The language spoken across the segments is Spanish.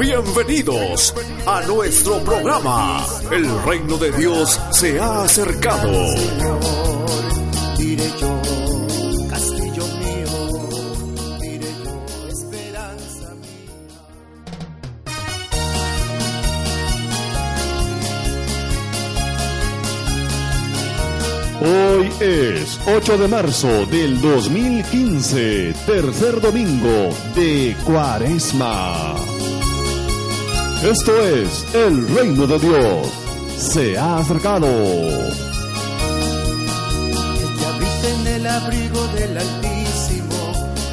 Bienvenidos a nuestro programa. El reino de Dios se ha acercado. Hoy es 8 de marzo del 2015, tercer domingo de Cuaresma. Esto es el reino de Dios. Se ha acercado. El que habita en el abrigo del Altísimo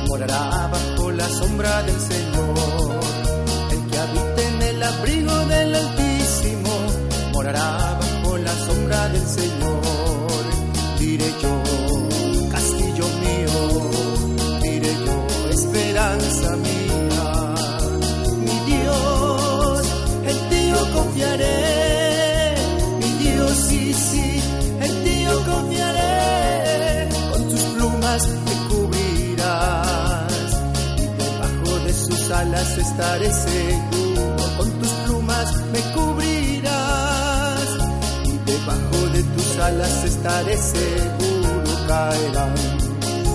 morará bajo la sombra del Señor. El que habita en el abrigo del Altísimo morará bajo la sombra del Señor. Diré yo, castillo mío, diré yo, esperanza mía. Confiaré. Mi Dios, sí, sí, en ti yo confiaré. Con tus plumas me cubrirás y debajo de sus alas estaré seguro. Con tus plumas me cubrirás y debajo de tus alas estaré seguro. Caerán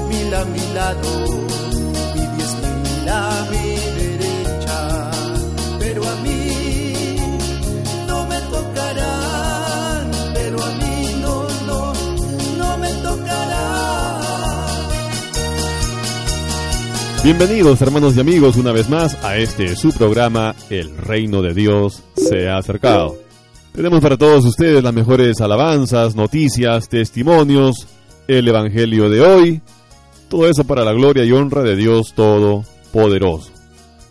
mil a mi lado y diez mil a mi Bienvenidos hermanos y amigos una vez más a este su programa El reino de Dios se ha acercado. Tenemos para todos ustedes las mejores alabanzas, noticias, testimonios, el Evangelio de hoy, todo eso para la gloria y honra de Dios Todopoderoso.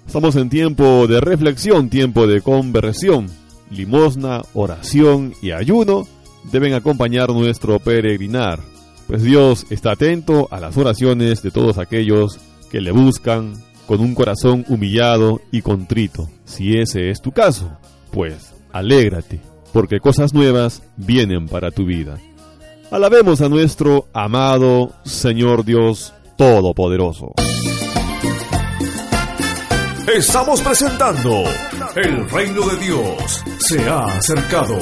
Estamos en tiempo de reflexión, tiempo de conversión, limosna, oración y ayuno deben acompañar nuestro peregrinar, pues Dios está atento a las oraciones de todos aquellos que le buscan con un corazón humillado y contrito. Si ese es tu caso, pues alégrate, porque cosas nuevas vienen para tu vida. Alabemos a nuestro amado Señor Dios Todopoderoso. Estamos presentando El reino de Dios se ha acercado.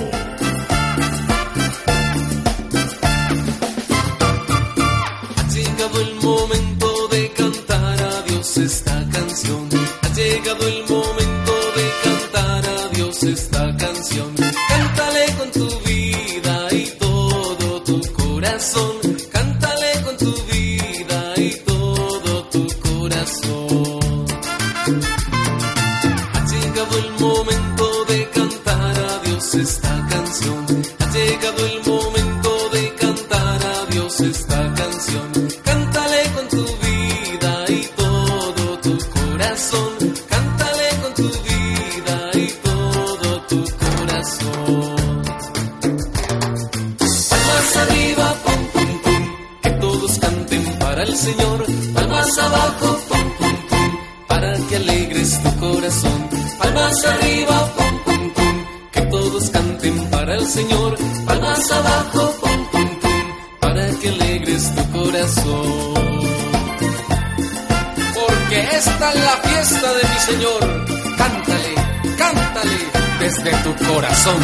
Esta canción. Ha llegado el momento de cantar a Dios esta canción. Cántale con tu vida y todo tu corazón. Cántale con tu vida y todo tu corazón. Palmas arriba, pum, pum, pum, que todos canten para el Señor. Palmas abajo, pum, pum, pum, para que alegres tu corazón. Palmas arriba, Señor. Palmas abajo, pum, pum, pum, para que alegres tu corazón. Porque esta es la fiesta de mi Señor. Cántale, cántale desde tu corazón.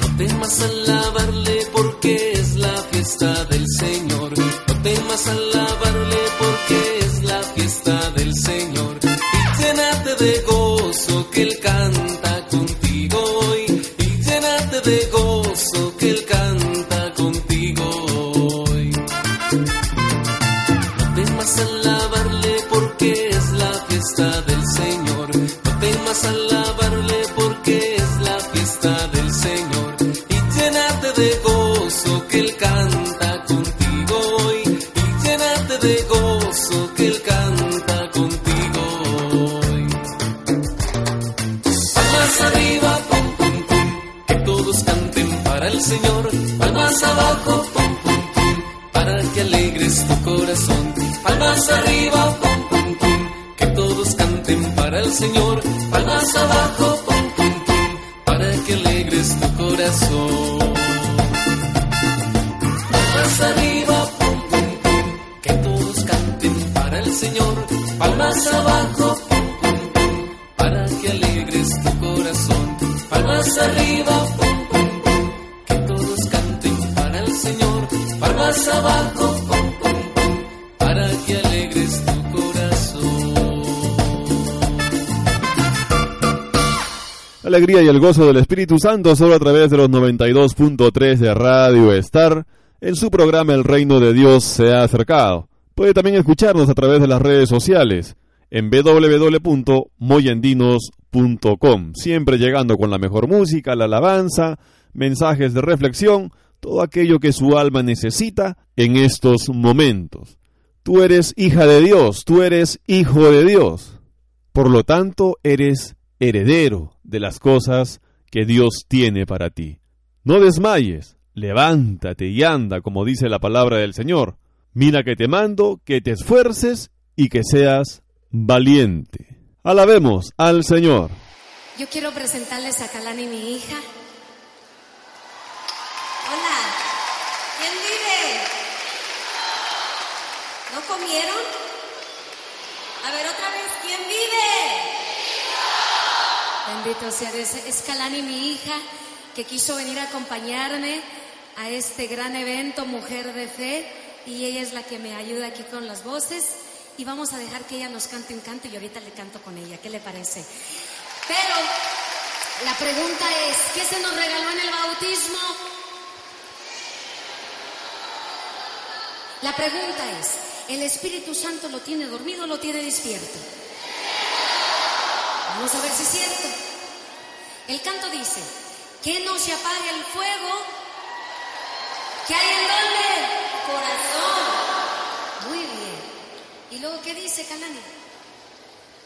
No temas alabarle porque es la fiesta del Señor. No temas alabarle para que alegres tu corazón. Palmas arriba, pum, pum, que todos canten para el Señor. Palmas abajo, pum, pum, para que alegres tu corazón. Palmas arriba, pum, pum, que todos canten para el Señor. Palmas abajo, para que alegres tu corazón. Palmas arriba, pum, Para que alegres tu corazón. Alegría y el gozo del Espíritu Santo solo a través de los 92.3 de Radio Star. En su programa El Reino de Dios se ha acercado. Puede también escucharnos a través de las redes sociales en www.moyendinos.com. Siempre llegando con la mejor música, la alabanza, mensajes de reflexión, todo aquello que su alma necesita en estos momentos. Tú eres hija de Dios, tú eres hijo de Dios. Por lo tanto, eres heredero de las cosas que Dios tiene para ti. No desmayes, levántate y anda, como dice la palabra del Señor. Mira que te mando, que te esfuerces y que seas valiente. Alabemos al Señor. Yo quiero presentarles a Kalani, mi hija. Hola, ¿quién vive? ¿No comieron? A ver otra vez, ¿quién vive? Bendito sea Dios. Es Kalani, mi hija, que quiso venir a acompañarme a este gran evento, Mujer de Fe, y ella es la que me ayuda aquí con las voces. Y vamos a dejar que ella nos cante un canto y ahorita le canto con ella. ¿Qué le parece? Pero la pregunta es, ¿qué se nos regaló en el bautismo? La pregunta es, ¿el Espíritu Santo lo tiene dormido o lo tiene despierto? Vamos a ver si es cierto. El canto dice, que no se apague el fuego que hay en donde? Corazón. Muy bien. ¿Y luego qué dice Canani?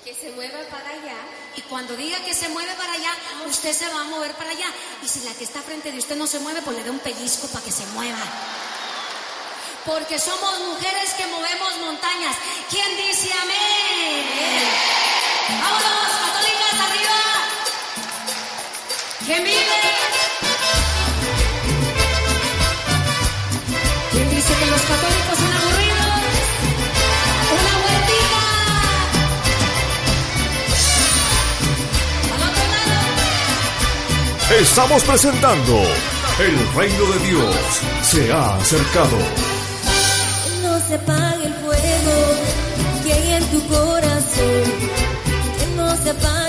Que se mueva para allá. Y cuando diga que se mueve para allá, usted se va a mover para allá. Y si la que está frente de usted no se mueve, pues le da un pellizco para que se mueva. Porque somos mujeres que movemos montañas. ¿Quién dice amén? ¡Vámonos, católicas, arriba! ¿Quién vive? ¿Quién dice que los católicos son aburridos? ¡Una vueltita! ¡Al otro lado! Estamos presentando El reino de Dios se ha acercado. Se apague el fuego que hay en tu corazón. Que no se apague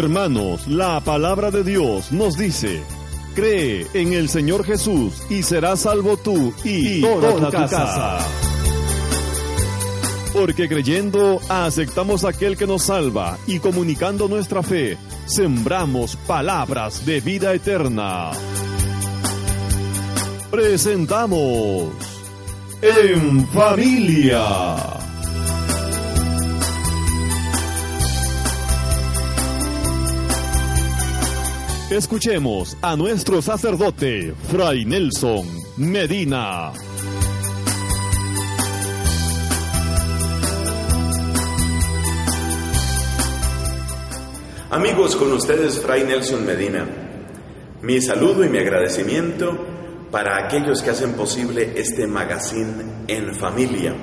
Hermanos, la palabra de Dios nos dice, cree en el Señor Jesús y serás salvo tú y, toda, tu casa. Porque creyendo aceptamos aquel que nos salva y comunicando nuestra fe, sembramos palabras de vida eterna. Presentamos En Familia. Escuchemos a nuestro sacerdote, Fray Nelson Medina. Amigos, con ustedes Fray Nelson Medina. Mi saludo y mi agradecimiento para aquellos que hacen posible este magazine en familia.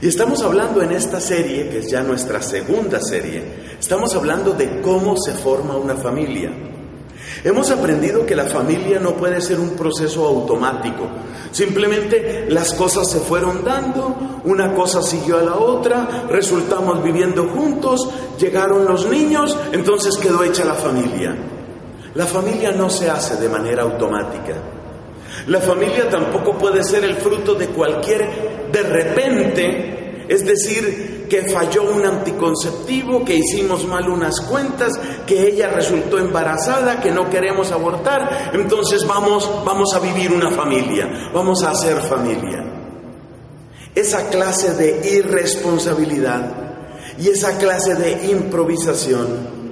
Y estamos hablando en esta serie, que es ya nuestra segunda serie, estamos hablando de cómo se forma una familia. Hemos aprendido que la familia no puede ser un proceso automático. Simplemente las cosas se fueron dando, una cosa siguió a la otra, resultamos viviendo juntos, llegaron los niños, entonces quedó hecha la familia. La familia no se hace de manera automática. La familia tampoco puede ser el fruto de cualquier de repente, es decir, que falló un anticonceptivo, que hicimos mal unas cuentas, que ella resultó embarazada, que no queremos abortar, entonces vamos, vamos a vivir una familia, vamos a hacer familia. Esa clase de irresponsabilidad y esa clase de improvisación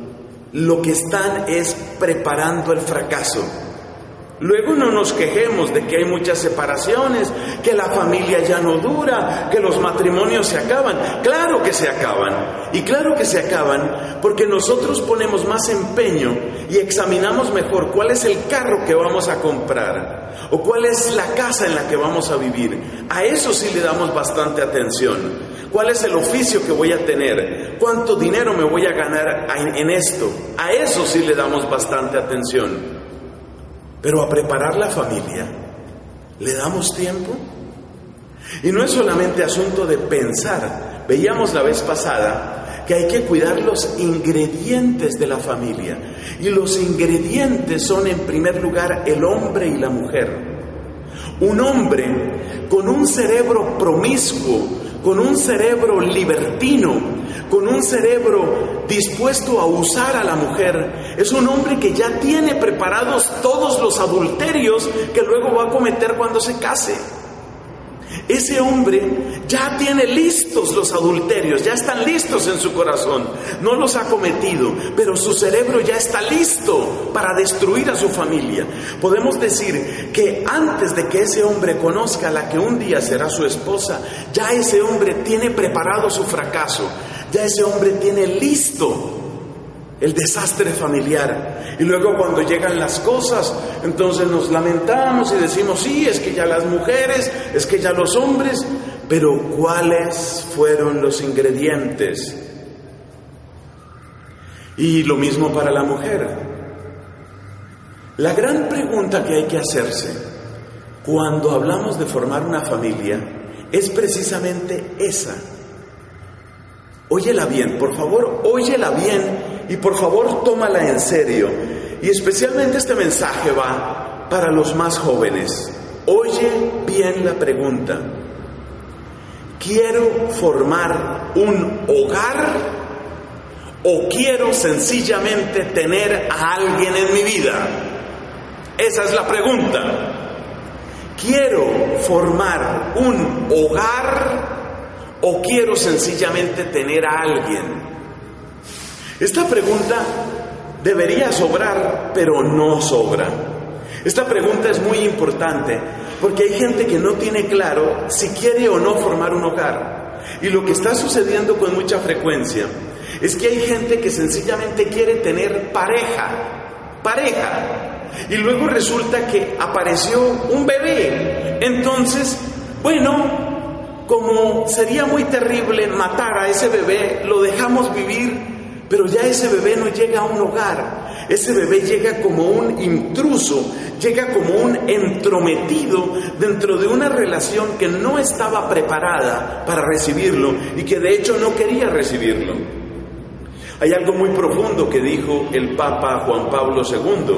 lo que están es preparando el fracaso. Luego no nos quejemos de que hay muchas separaciones, que la familia ya no dura, que los matrimonios se acaban. Claro que se acaban. Y claro que se acaban porque nosotros ponemos más empeño y examinamos mejor cuál es el carro que vamos a comprar o cuál es la casa en la que vamos a vivir. A eso sí le damos bastante atención. ¿Cuál es el oficio que voy a tener? ¿Cuánto dinero me voy a ganar en esto? A eso sí le damos bastante atención. Pero a preparar la familia, ¿le damos tiempo? Y no es solamente asunto de pensar. Veíamos la vez pasada que hay que cuidar los ingredientes de la familia. Y los ingredientes son en primer lugar el hombre y la mujer. Un hombre con un cerebro promiscuo, con un cerebro libertino, con un cerebro dispuesto a usar a la mujer. Es un hombre que ya tiene preparados todos los adulterios que luego va a cometer cuando se case. Ese hombre ya tiene listos los adulterios, ya están listos en su corazón. No los ha cometido, pero su cerebro ya está listo para destruir a su familia. Podemos decir que antes de que ese hombre conozca a la que un día será su esposa, ya ese hombre tiene preparado su fracaso, ya ese hombre tiene listo el desastre familiar. Y luego cuando llegan las cosas, entonces nos lamentamos y decimos, sí, es que ya las mujeres, es que ya los hombres, pero ¿cuáles fueron los ingredientes? Y lo mismo para la mujer. La gran pregunta que hay que hacerse cuando hablamos de formar una familia es precisamente esa. Óyela bien, por favor, óyela bien y por favor tómala en serio. Y especialmente este mensaje va para los más jóvenes. Oye bien la pregunta. ¿Quiero formar un hogar o quiero sencillamente tener a alguien en mi vida? Esa es la pregunta. ¿Quiero formar un hogar o quiero sencillamente tener a alguien? Esta pregunta debería sobrar, pero no sobra. Esta pregunta es muy importante porque hay gente que no tiene claro si quiere o no formar un hogar. Y lo que está sucediendo con mucha frecuencia es que hay gente que sencillamente quiere tener pareja, pareja. Y luego resulta que apareció un bebé. Entonces, bueno, como sería muy terrible matar a ese bebé, lo dejamos vivir, pero ya ese bebé no llega a un hogar, ese bebé llega como un intruso, llega como un entrometido dentro de una relación que no estaba preparada para recibirlo y que de hecho no quería recibirlo. Hay algo muy profundo que dijo el Papa Juan Pablo II.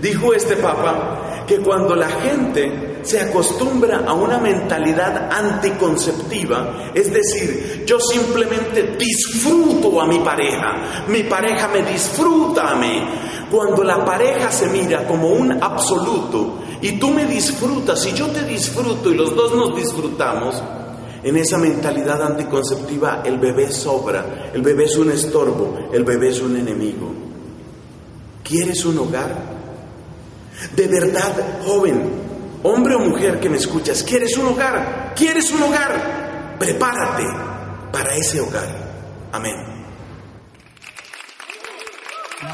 Dijo este Papa que cuando la gente se acostumbra a una mentalidad anticonceptiva, es decir, yo simplemente disfruto a mi pareja, mi pareja me disfruta a mí. Cuando la pareja se mira como un absoluto y tú me disfrutas y yo te disfruto y los dos nos disfrutamos, en esa mentalidad anticonceptiva el bebé sobra, el bebé es un estorbo, el bebé es un enemigo. ¿Quieres un hogar? De verdad, joven, hombre o mujer que me escuchas, ¿quieres un hogar? ¿Quieres un hogar? Prepárate para ese hogar. Amén.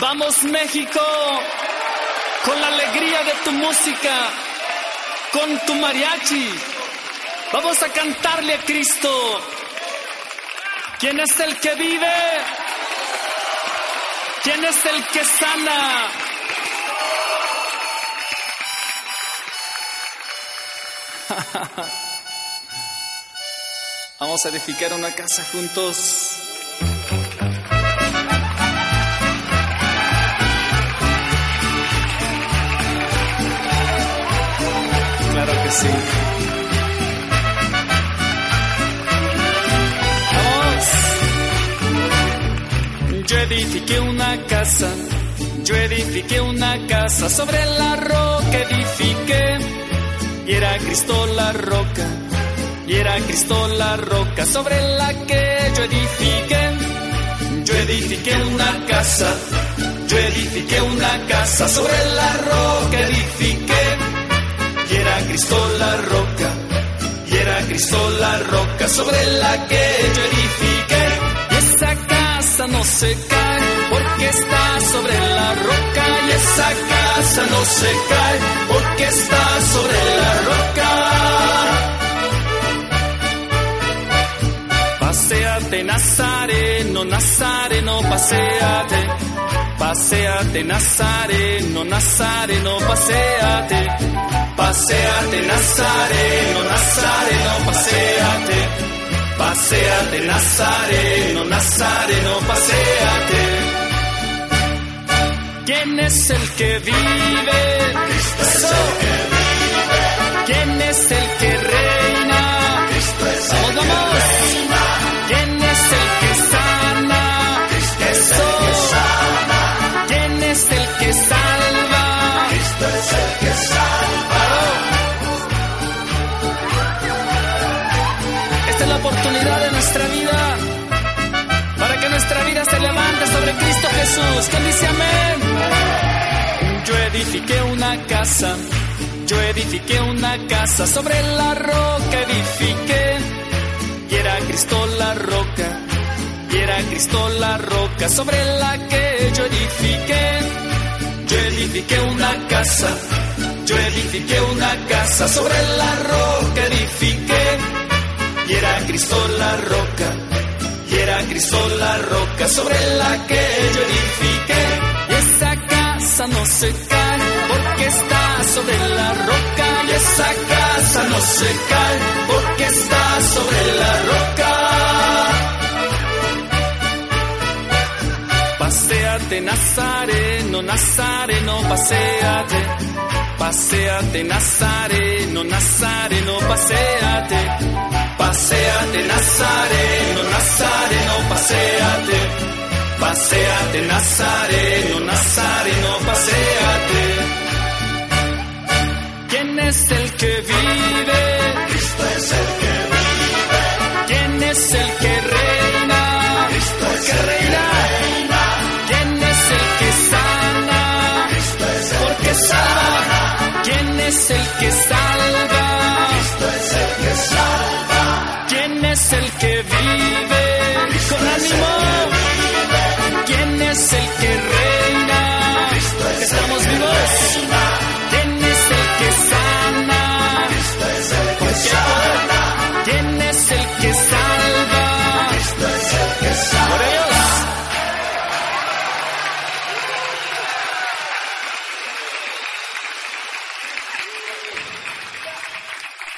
Vamos México, con la alegría de tu música, con tu mariachi. Vamos a cantarle a Cristo. ¿Quién es el que vive? ¿Quién es el que sana? Vamos a edificar una casa juntos. Claro que sí. Vamos. Yo edifiqué una casa, yo edifiqué una casa sobre la roca edifiqué y era Cristo la roca, y era Cristo la roca sobre la que yo edifiqué. Yo edifiqué una casa, yo edifiqué una casa sobre la roca, edifiqué, y era Cristo la roca, y era Cristo la roca sobre la que yo edifiqué. Y esa casa no se cae porque está sobre la roca, y esa casa no se cae porque está sobre la roca. Paseate, Nazareno, Nazareno, paseate. Paseate, Nazareno, Nazareno, paseate. Paseate, Nazareno, Nazareno, paseate. Paseate, Nazareno, Nazareno, paseate. ¿Quién es el que vive? Cristo es el que vive. ¿Quién es el que reina? Cristo es el que reina. ¿Quién es el que sana? Cristo es el que sana. ¿Quién es el que salva? Cristo es el que salva. Esta es la oportunidad de nuestra vida se levante sobre Cristo Jesús. ¿Quién dice amén? Yo edifiqué una casa, yo edifiqué una casa sobre la roca, edifiqué, y era Cristo la roca, y era Cristo la roca sobre la que yo edifiqué. Yo edifiqué una casa, yo edifiqué una casa sobre la roca, edifiqué, y era Cristo la roca, y era Cristo la roca sobre la que yo edifiqué. Y esa casa no se cae porque está sobre la roca. Y esa casa no se cae porque está sobre la roca. Paseate, Nazareno, Nazareno, paseate. Paseate, Nazareno, Nazareno, paseate. Paseate, Nazareno, Nazareno, paseate. Paseate, Nazareno, Nazareno, paseate. ¿Quién es el que vive? Es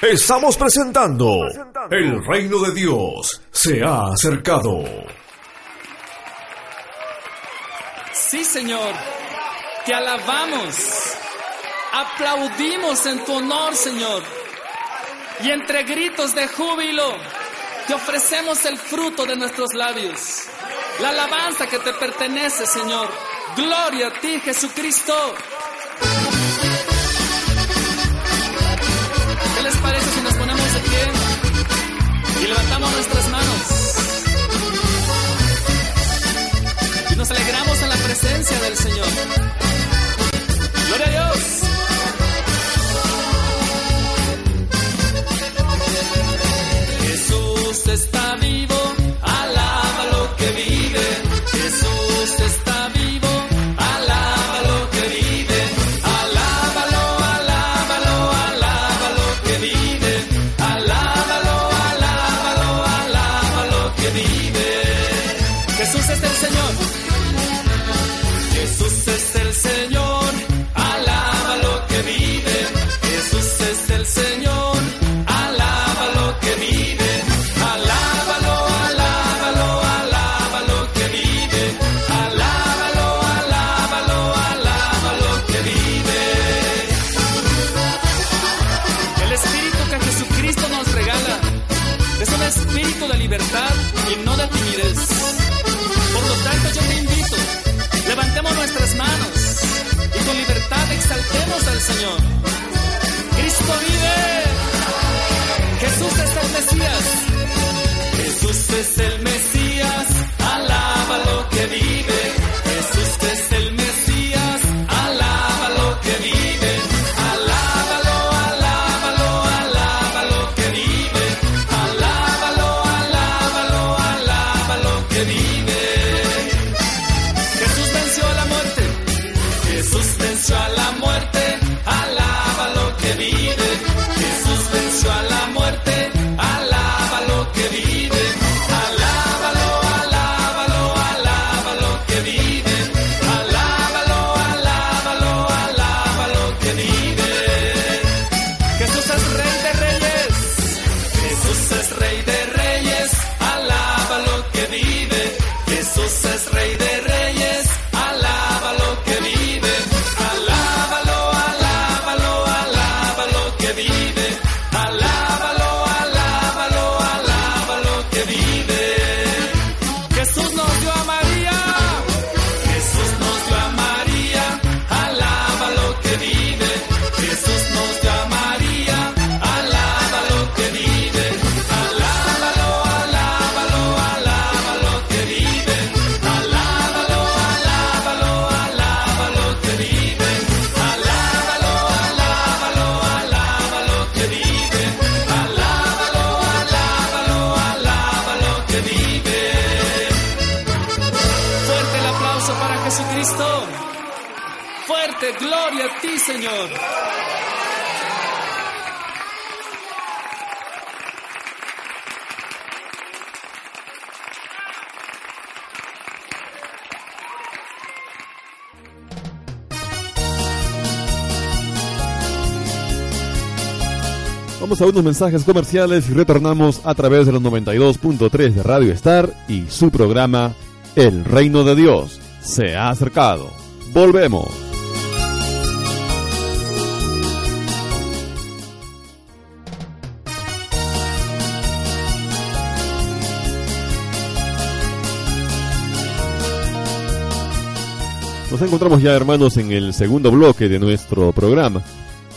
Estamos presentando El reino de Dios se ha acercado. Sí, Señor, te alabamos, aplaudimos en tu honor, Señor, y entre gritos de júbilo te ofrecemos el fruto de nuestros labios, la alabanza que te pertenece, Señor. Gloria a ti, Jesucristo. levantamos nuestras manos. A unos mensajes comerciales y retornamos a través de los 92.3 de Radio Star y su programa El Reino de Dios se ha acercado. Volvemos. Nos encontramos ya hermanos en el segundo bloque de nuestro programa.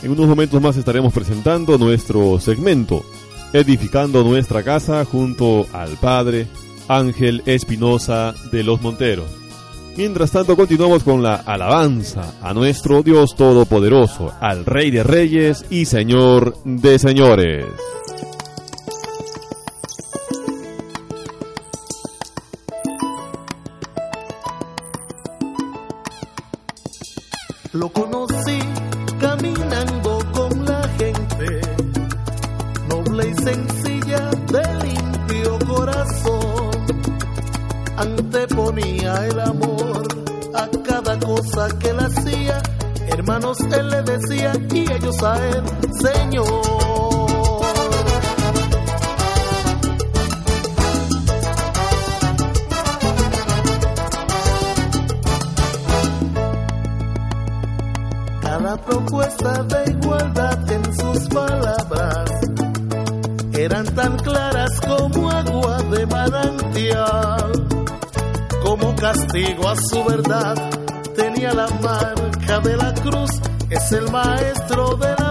En unos momentos más estaremos presentando nuestro segmento Edificando nuestra casa junto al Padre Ángel Espinosa de los Monteros. Mientras tanto continuamos con la alabanza a nuestro Dios Todopoderoso, al Rey de Reyes y Señor de Señores. él le decía y ellos a él, Señor. Cada propuesta de igualdad en sus palabras eran tan claras como agua de manantial, como castigo a su verdad tenía la mano de la cruz, es el maestro del amor,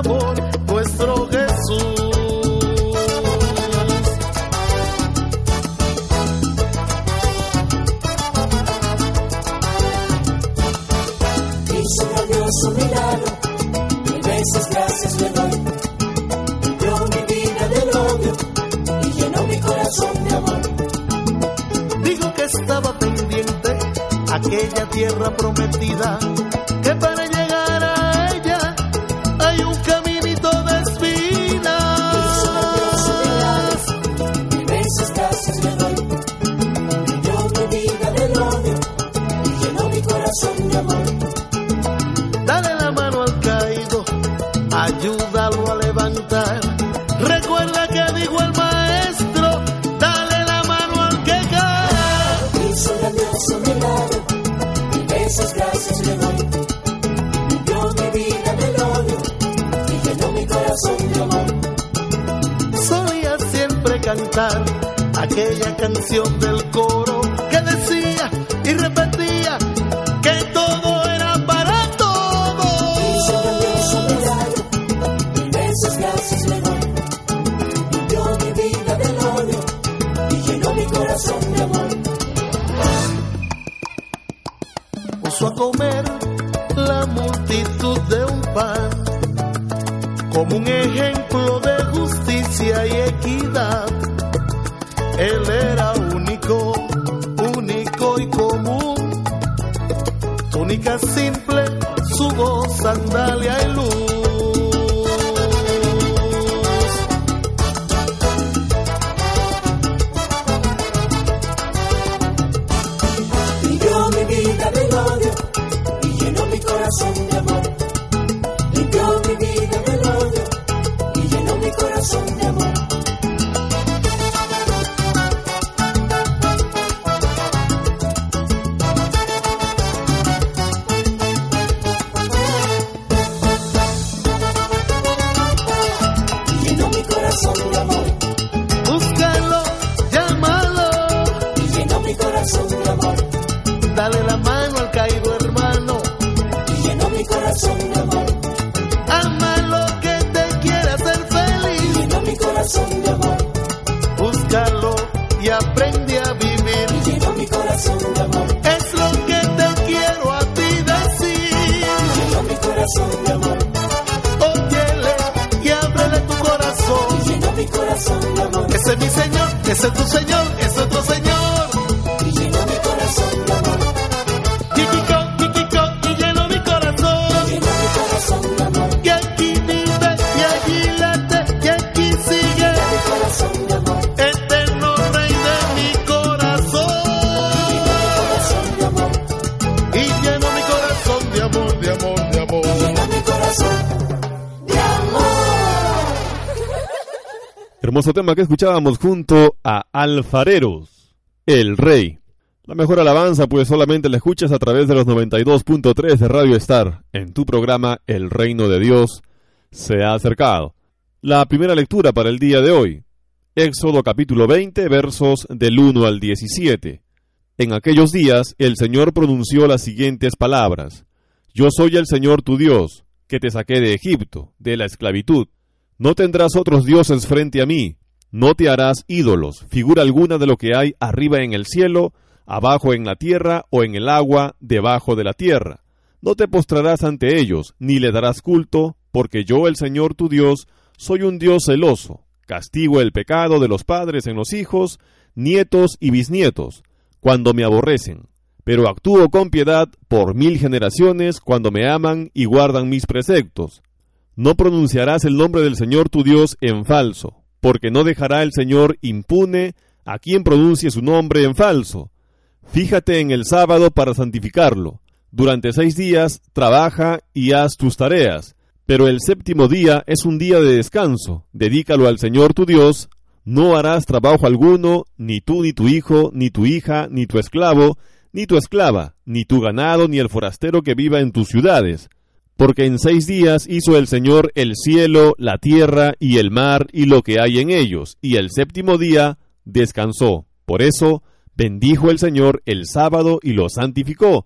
Hermoso tema que escuchábamos junto a Alfareros, el Rey. La mejor alabanza pues solamente la escuchas a través de los 92.3 de Radio Star en tu programa El Reino de Dios se ha acercado. La primera lectura para el día de hoy, Éxodo capítulo 20 versos del 1 al 17. En aquellos días el Señor pronunció las siguientes palabras. Yo soy el Señor tu Dios, que te saqué de Egipto, de la esclavitud. No tendrás otros dioses frente a mí, no te harás ídolos, figura alguna de lo que hay arriba en el cielo, abajo en la tierra o en el agua debajo de la tierra. No te postrarás ante ellos, ni le darás culto, porque yo, el Señor tu Dios, soy un Dios celoso, castigo el pecado de los padres en los hijos, nietos y bisnietos, cuando me aborrecen, pero actúo con piedad por mil generaciones cuando me aman y guardan mis preceptos. No pronunciarás el nombre del Señor tu Dios en falso, porque no dejará el Señor impune a quien pronuncie su nombre en falso. Fíjate en el sábado para santificarlo. Durante seis días trabaja y haz tus tareas, pero el séptimo día es un día de descanso. Dedícalo al Señor tu Dios. No harás trabajo alguno, ni tú, ni tu hijo, ni tu hija, ni tu esclavo, ni tu esclava, ni tu ganado, ni el forastero que viva en tus ciudades Porque en seis días hizo el Señor el cielo, la tierra y el mar y lo que hay en ellos, y el séptimo día descansó. Por eso bendijo el Señor el sábado y lo santificó.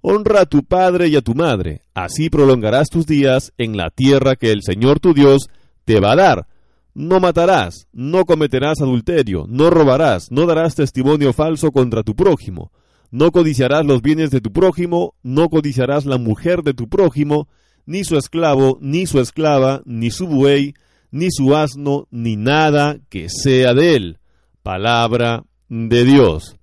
Honra a tu padre y a tu madre, así prolongarás tus días en la tierra que el Señor tu Dios te va a dar. No matarás, no cometerás adulterio, no robarás, no darás testimonio falso contra tu prójimo no codiciarás los bienes de tu prójimo, no codiciarás la mujer de tu prójimo, ni su esclavo, ni su esclava, ni su buey, ni su asno, ni nada que sea de él. Palabra de Dios.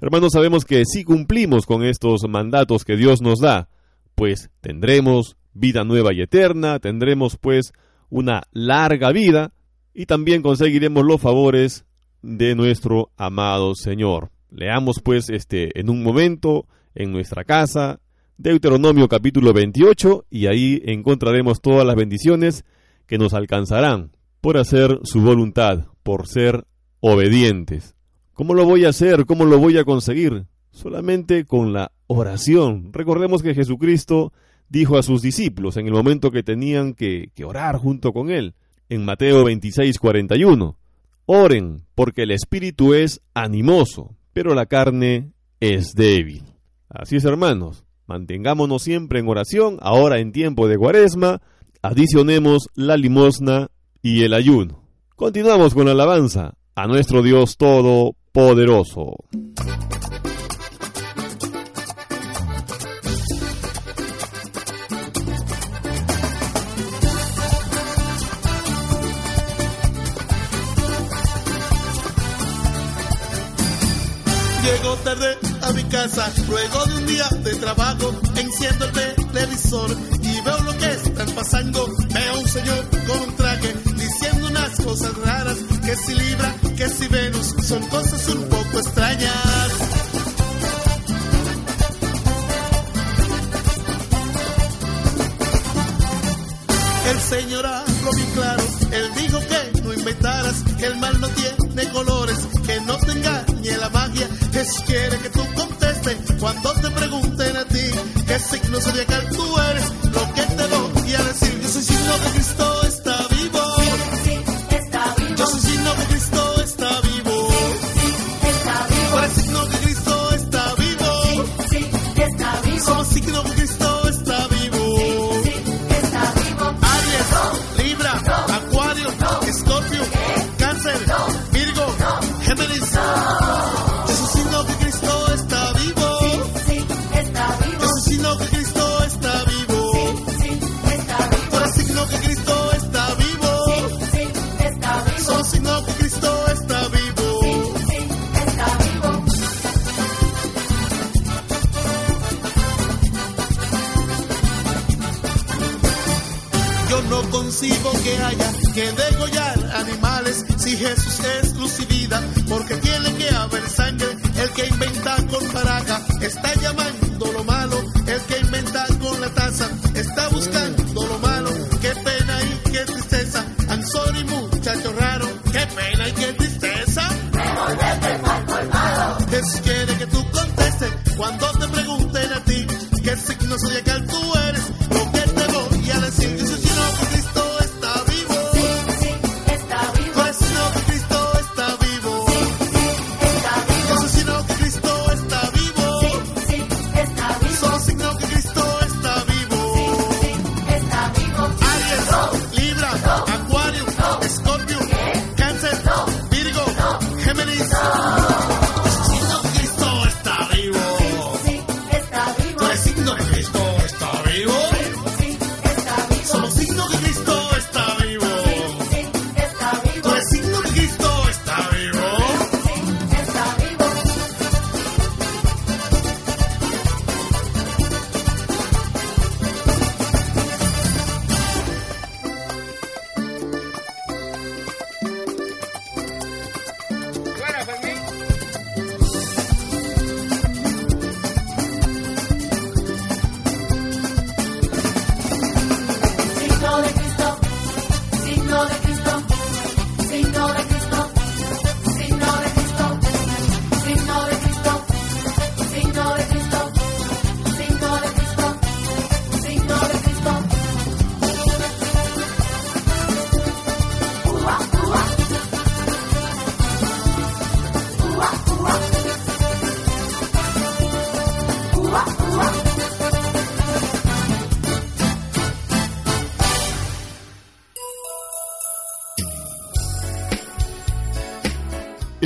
Hermanos, sabemos que si cumplimos con estos mandatos que Dios nos da, pues tendremos vida nueva y eterna, tendremos pues una larga vida y también conseguiremos los favores de nuestro amado Señor. Leamos pues este en un momento en nuestra casa Deuteronomio capítulo 28 y ahí encontraremos todas las bendiciones que nos alcanzarán por hacer su voluntad, por ser obedientes. ¿Cómo lo voy a hacer? ¿Cómo lo voy a conseguir? Solamente con la oración. Recordemos que Jesucristo dijo a sus discípulos en el momento que tenían que, que orar junto con él, en Mateo 26, 41. Oren, porque el Espíritu es animoso, pero la carne es débil. Así es, hermanos, mantengámonos siempre en oración, ahora en tiempo de cuaresma, adicionemos la limosna y el ayuno. Continuamos con la alabanza a nuestro Dios Todopoderoso. Llego tarde a mi casa, luego de un día de trabajo, enciendo el televisor y veo lo que están pasando. Veo a un señor con un traje diciendo unas cosas raras, que si Libra, que si Venus, son cosas un poco extrañas. El Señor habló bien claro, Él dijo que no inventaras, que el mal no tiene colores, que no te engañe la magia, Jesús quiere que tú contestes cuando te pregunten a ti qué signo zodiacal tú eres, lo que te voy a decir, yo soy signo de Cristo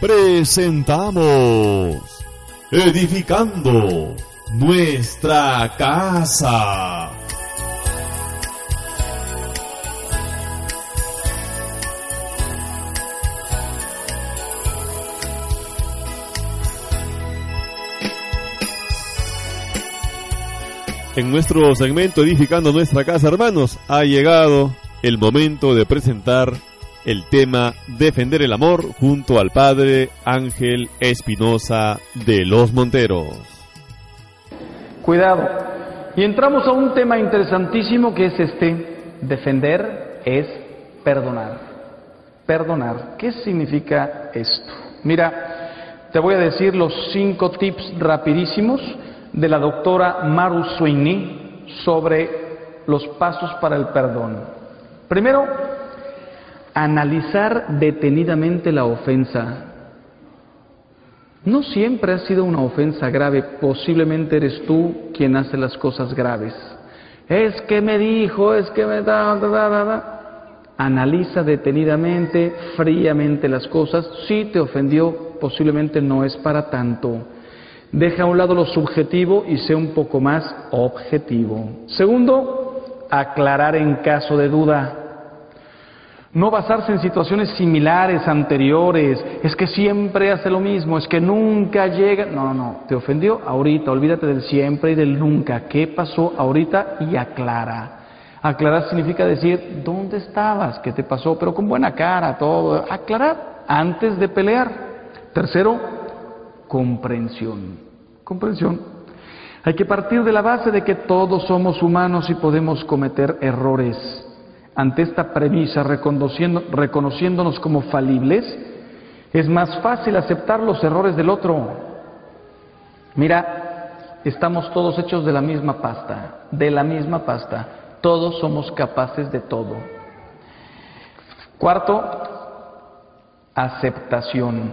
Presentamos Edificando nuestra casa. En nuestro segmento Edificando nuestra casa, hermanos, ha llegado el momento de presentar el tema Defender el Amor junto al Padre Ángel Espinosa de los Monteros. Cuidado. Y entramos a un tema interesantísimo que es este. Defender es perdonar. Perdonar. ¿Qué significa esto? Mira, te voy a decir los cinco tips rapidísimos de la doctora Maru Sweeney sobre los pasos para el perdón. Primero, analizar detenidamente la ofensa. No siempre ha sido una ofensa grave, posiblemente eres tú quien hace las cosas graves. Es que me dijo, es que me da, da, da, da. Analiza detenidamente, fríamente las cosas. Si te ofendió, posiblemente no es para tanto. Deja a un lado lo subjetivo y sé un poco más objetivo. Segundo, aclarar en caso de duda. No basarse en situaciones similares, anteriores, es que siempre hace lo mismo, es que nunca llega. No, no, te ofendió ahorita, olvídate del siempre y del nunca. ¿Qué pasó ahorita? Y aclara. Aclarar significa decir, ¿dónde estabas? ¿Qué te pasó? Pero con buena cara, todo. Aclarar antes de pelear. Tercero, comprensión. Comprensión. Hay que partir de la base de que todos somos humanos y podemos cometer errores. Ante esta premisa, reconociendo, reconociéndonos como falibles, es más fácil aceptar los errores del otro. Mira, estamos todos hechos de la misma pasta, de la misma pasta. Todos somos capaces de todo. Cuarto, aceptación.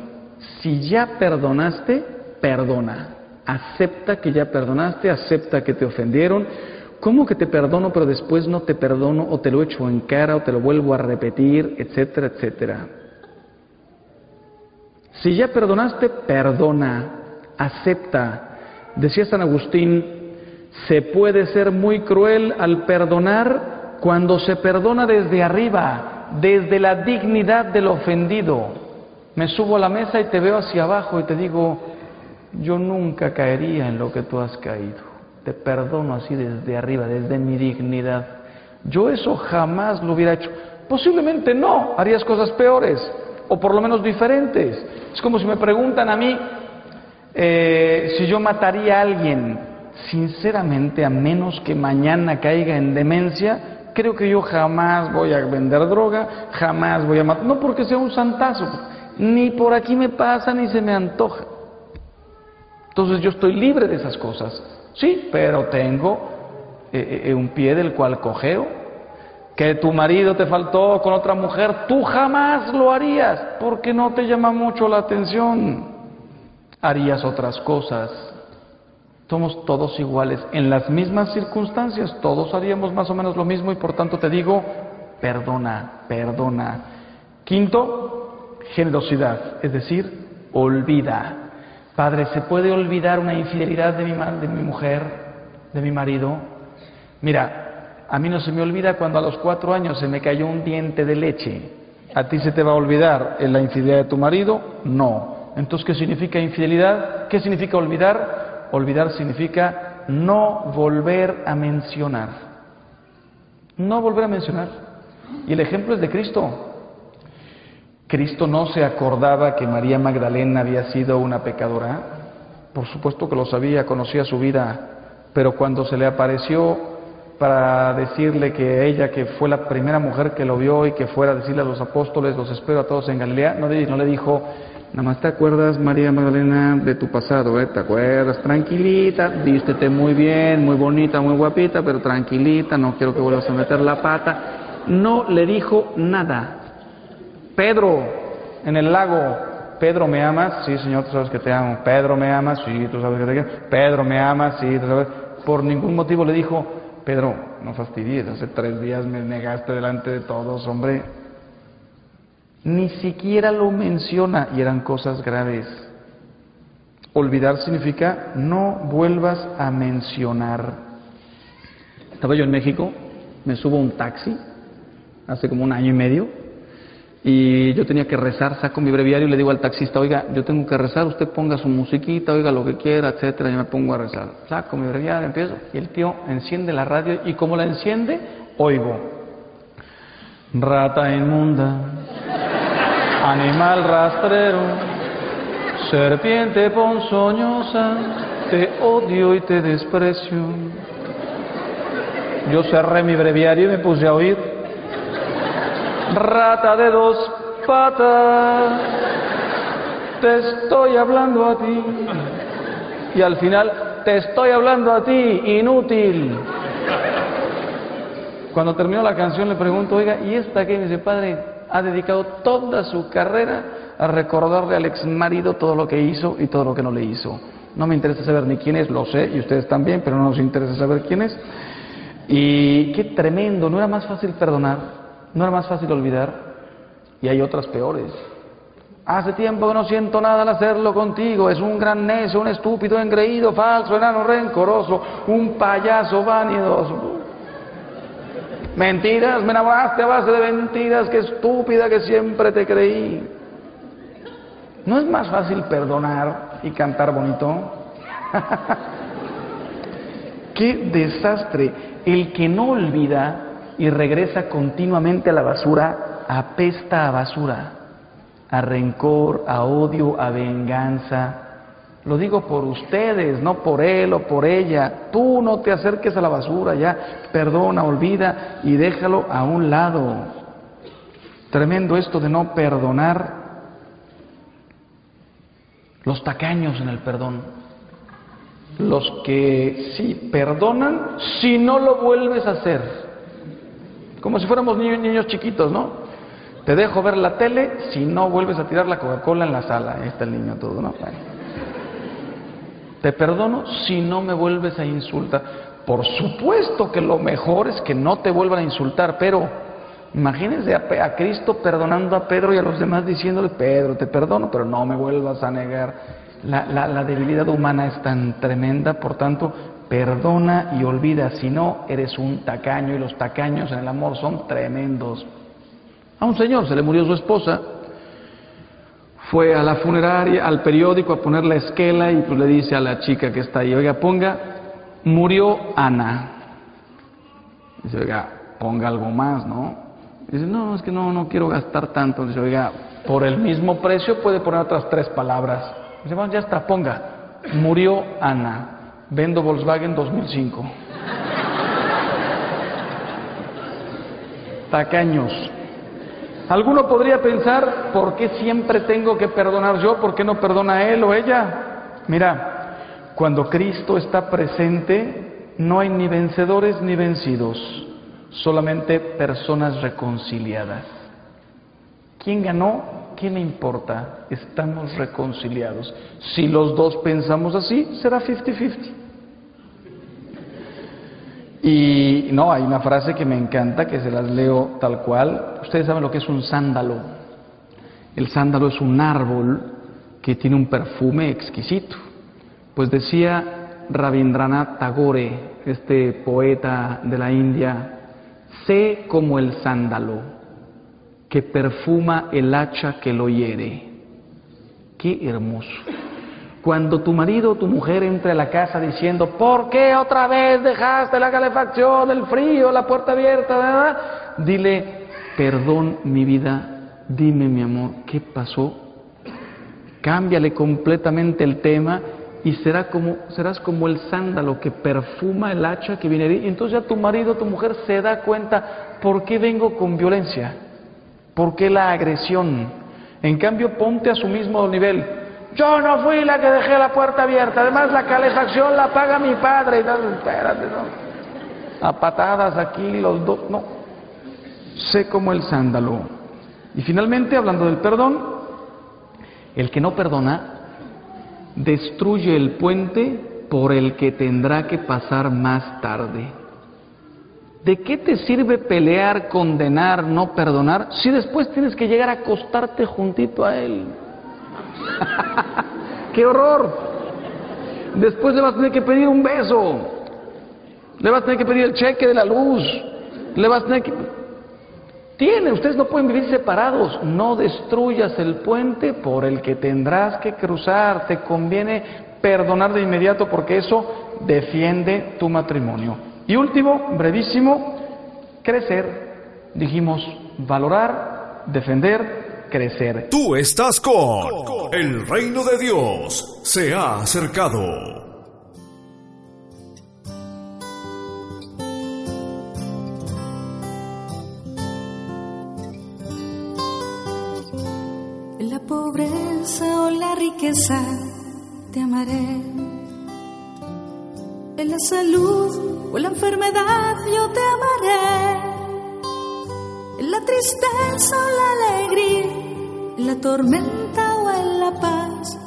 Si ya perdonaste, perdona. Acepta que ya perdonaste, acepta que te ofendieron. ¿Cómo que te perdono pero después no te perdono o te lo echo en cara o te lo vuelvo a repetir, etcétera, etcétera? Si ya perdonaste, perdona, acepta. Decía San Agustín, se puede ser muy cruel al perdonar cuando se perdona desde arriba, desde la dignidad del ofendido. Me subo a la mesa y te veo hacia abajo y te digo, yo nunca caería en lo que tú has caído. Te perdono así desde arriba, desde mi dignidad. Yo eso jamás lo hubiera hecho. Posiblemente no, harías cosas peores o por lo menos diferentes. Es como si me preguntan a mí eh, si yo mataría a alguien. Sinceramente, a menos que mañana caiga en demencia, creo que yo jamás voy a vender droga, jamás voy a matar. No porque sea un santazo, ni por aquí me pasa ni se me antoja. Entonces yo estoy libre de esas cosas. Sí, pero tengo eh, eh, un pie del cual cojeo. Que tu marido te faltó con otra mujer, tú jamás lo harías porque no te llama mucho la atención. Harías otras cosas. Somos todos iguales. En las mismas circunstancias, todos haríamos más o menos lo mismo y por tanto te digo, perdona, perdona. Quinto, generosidad, es decir, olvida. Padre, ¿se puede olvidar una infidelidad de mi, de mi mujer, de mi marido? Mira, a mí no se me olvida cuando a los cuatro años se me cayó un diente de leche. ¿A ti se te va a olvidar la infidelidad de tu marido? No. Entonces, ¿qué significa infidelidad? ¿Qué significa olvidar? Olvidar significa no volver a mencionar. No volver a mencionar. Y el ejemplo es de Cristo. Cristo no se acordaba que María Magdalena había sido una pecadora. Por supuesto que lo sabía, conocía su vida, pero cuando se le apareció para decirle que ella, que fue la primera mujer que lo vio y que fuera a decirle a los apóstoles, los espero a todos en Galilea, no le, no le dijo, Nada más te acuerdas, María Magdalena, de tu pasado, ¿eh? Te acuerdas, tranquilita, vístete muy bien, muy bonita, muy guapita, pero tranquilita, no quiero que vuelvas a meter la pata. No le dijo nada. Pedro, en el lago, Pedro, ¿me amas? Sí, Señor, tú sabes que te amo. Pedro, ¿me amas? Sí, tú sabes que te quiero. Pedro, ¿me amas? Sí, tú sabes. Por ningún motivo le dijo, Pedro, no fastidies, hace tres días me negaste delante de todos, hombre. Ni siquiera lo menciona y eran cosas graves. Olvidar significa no vuelvas a mencionar. Estaba yo en México, me subo un taxi hace como un año y medio y yo tenía que rezar, saco mi breviario y le digo al taxista, oiga, yo tengo que rezar, usted ponga su musiquita, oiga lo que quiera, etcétera, y me pongo a rezar. Saco mi breviario, empiezo, y el tío enciende la radio y como la enciende, oigo. Rata inmunda, animal rastrero, serpiente ponzoñosa, te odio y te desprecio. Yo cerré mi breviario y me puse a oír rata de dos patas, te estoy hablando a ti. Y al final, te estoy hablando a ti, inútil. Cuando terminó la canción le pregunto, oiga, ¿y esta qué? Me dice, padre, ha dedicado toda su carrera a recordarle al ex marido todo lo que hizo y todo lo que no le hizo. No me interesa saber ni quién es, lo sé, y ustedes también, pero no nos interesa saber quién es. Y qué tremendo, ¿no era más fácil perdonar? ¿No era más fácil olvidar? Y hay otras peores. Hace tiempo que no siento nada al hacerlo contigo. Es un gran necio, un estúpido, engreído, falso, enano, rencoroso, un payaso vanidoso. Mentiras, me enamoraste a base de mentiras, qué estúpida que siempre te creí. ¿No es más fácil perdonar y cantar bonito? ¡Qué desastre! El que no olvida y regresa continuamente a la basura, apesta a basura, a rencor, a odio, a venganza. Lo digo por ustedes, no por él o por ella. Tú no te acerques a la basura, ya perdona, olvida y déjalo a un lado. Tremendo esto de no perdonar. Los tacaños en el perdón. Los que sí perdonan si no lo vuelves a hacer. Como si fuéramos niños, niños chiquitos, ¿no? Te dejo ver la tele si no vuelves a tirar la Coca-Cola en la sala. Ahí está el niño todo, ¿no? Te perdono si no me vuelves a insultar. Por supuesto que lo mejor es que no te vuelvan a insultar, pero imagínense a, a Cristo perdonando a Pedro y a los demás diciéndole, Pedro, te perdono, pero no me vuelvas a negar. La, la, la debilidad humana es tan tremenda, por tanto, perdona y olvida, si no, eres un tacaño y los tacaños en el amor son tremendos. A un señor se le murió su esposa, fue a la funeraria, al periódico a poner la esquela y pues le dice a la chica que está ahí, oiga, ponga, murió Ana. Dice, oiga, ponga algo más, ¿no? Dice, no, es que no, no quiero gastar tanto. Dice, oiga, por el mismo precio puede poner otras tres palabras. Dice, bueno, ya está, ponga, murió Ana. Vendo Volkswagen 2005. Tacaños. Alguno podría pensar, ¿por qué siempre tengo que perdonar yo? ¿Por qué no perdona él o ella? Mira, cuando Cristo está presente, no hay ni vencedores ni vencidos, solamente personas reconciliadas. ¿Quién ganó? ¿Qué le importa? Estamos reconciliados. Si los dos pensamos así, será 50-50. Y no, hay una frase que me encanta, que se las leo tal cual. Ustedes saben lo que es un sándalo. El sándalo es un árbol que tiene un perfume exquisito. Pues decía Rabindranath Tagore, este poeta de la India, sé como el sándalo que perfuma el hacha que lo hiere. Qué hermoso. Cuando tu marido o tu mujer entre a la casa diciendo, ¿por qué otra vez dejaste la calefacción, el frío, la puerta abierta? Dile, perdón mi vida, dime mi amor, ¿qué pasó? Cámbiale completamente el tema y será como, serás como el sándalo que perfuma el hacha que viene Y entonces ya tu marido o tu mujer se da cuenta, ¿por qué vengo con violencia? ¿Por qué la agresión? En cambio, ponte a su mismo nivel. Yo no fui la que dejé la puerta abierta, además la calefacción la paga mi padre. Y tal. Espérate, no. A patadas aquí los dos, no. Sé como el sándalo. Y finalmente, hablando del perdón, el que no perdona destruye el puente por el que tendrá que pasar más tarde. ¿De qué te sirve pelear, condenar, no perdonar si después tienes que llegar a acostarte juntito a él? ¡Qué horror! Después le vas a tener que pedir un beso, le vas a tener que pedir el cheque de la luz, le vas a tener que... Tiene, ustedes no pueden vivir separados. No destruyas el puente por el que tendrás que cruzar. Te conviene perdonar de inmediato porque eso defiende tu matrimonio. Y último, brevísimo, crecer. Dijimos valorar, defender, crecer. Tú estás con el reino de Dios. Se ha acercado. En la pobreza o la riqueza te amaré. En la salud o la enfermedad yo te amaré. En la tristeza o la alegría, en la tormenta o en la paz,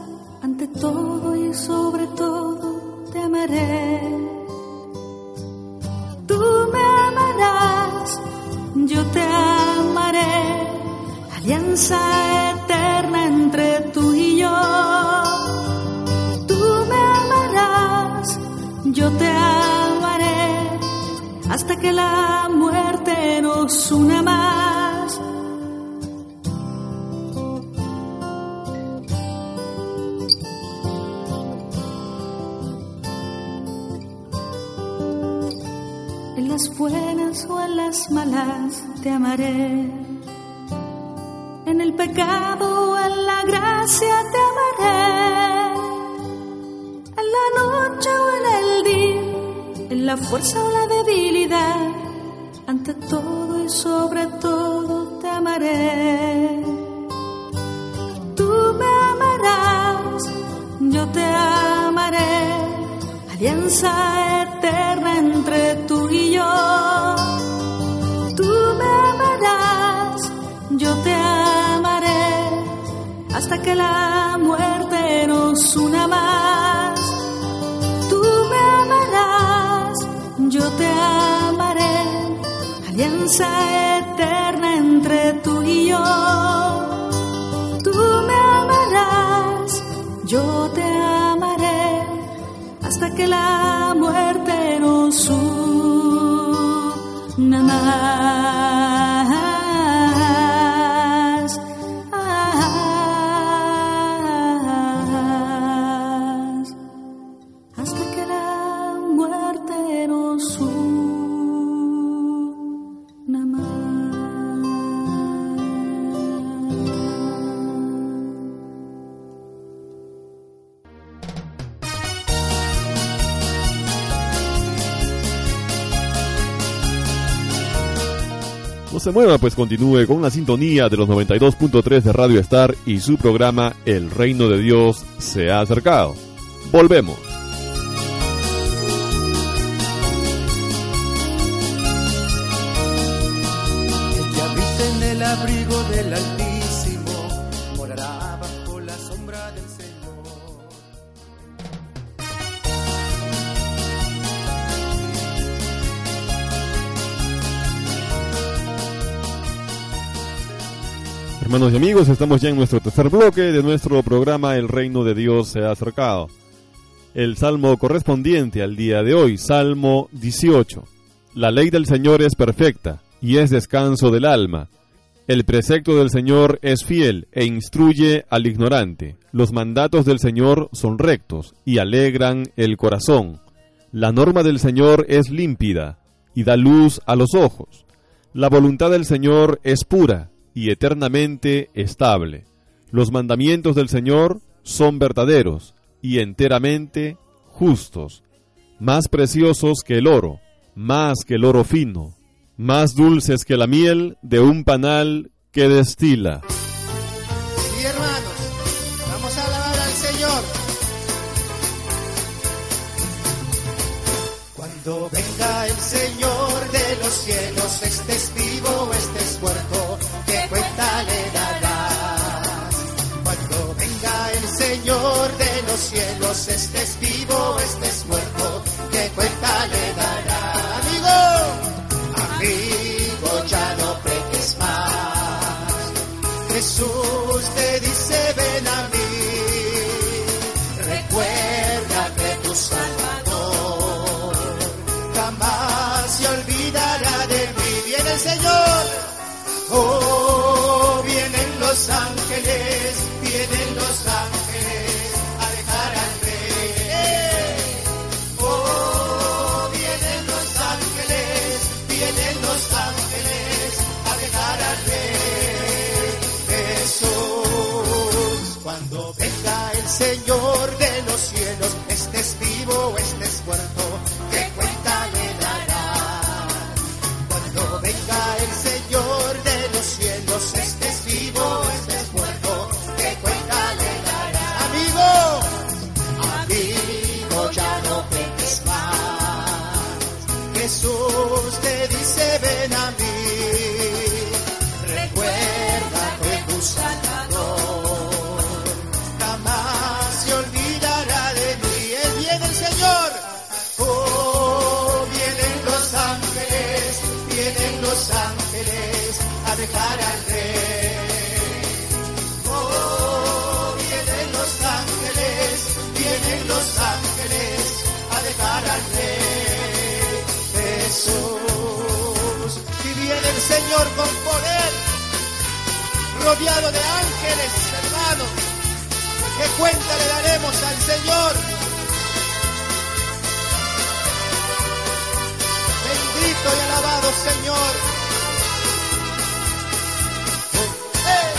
ante todo y sobre todo te amaré. Tú me amarás, yo te amaré, alianza eterna entre tú y yo. Tú me amarás, yo te amaré, hasta que la muerte nos una más. O en las malas te amaré. En el pecado o en la gracia te amaré. En la noche o en el día, en la fuerza o la debilidad, ante todo y sobre todo te amaré. Tú me amarás, yo te amaré, alianza hasta que la muerte nos una más. Tú me amarás, yo te amaré, alianza eterna entre tú y yo. Tú me amarás, yo te amaré, hasta que la muerte nos una más. Se mueva, pues continúe con la sintonía de los 92.3 de Radio Star y su programa El Reino de Dios se ha acercado. Volvemos. Hermanos y amigos, estamos ya en nuestro tercer bloque de nuestro programa El Reino de Dios se ha acercado. El salmo correspondiente al día de hoy, Salmo 18. La ley del Señor es perfecta y es descanso del alma. El precepto del Señor es fiel e instruye al ignorante. Los mandatos del Señor son rectos y alegran el corazón. La norma del Señor es límpida y da luz a los ojos. La voluntad del Señor es pura y eternamente estable. Los mandamientos del Señor son verdaderos y enteramente justos, más preciosos que el oro, más que el oro fino, más dulces que la miel de un panal que destila. Sí, hermanos, vamos a alabar al Señor. Cuando venga el Señor de los cielos, es testigo, este es este los cielos, este es vivo este es muerto, ¿qué cuenta le darás? Amigo, amigo, ya no peques más. Jesús Señor con poder, rodeado de ángeles, hermano. ¿Qué cuenta le daremos al Señor? Bendito y alabado Señor. ¡Eh!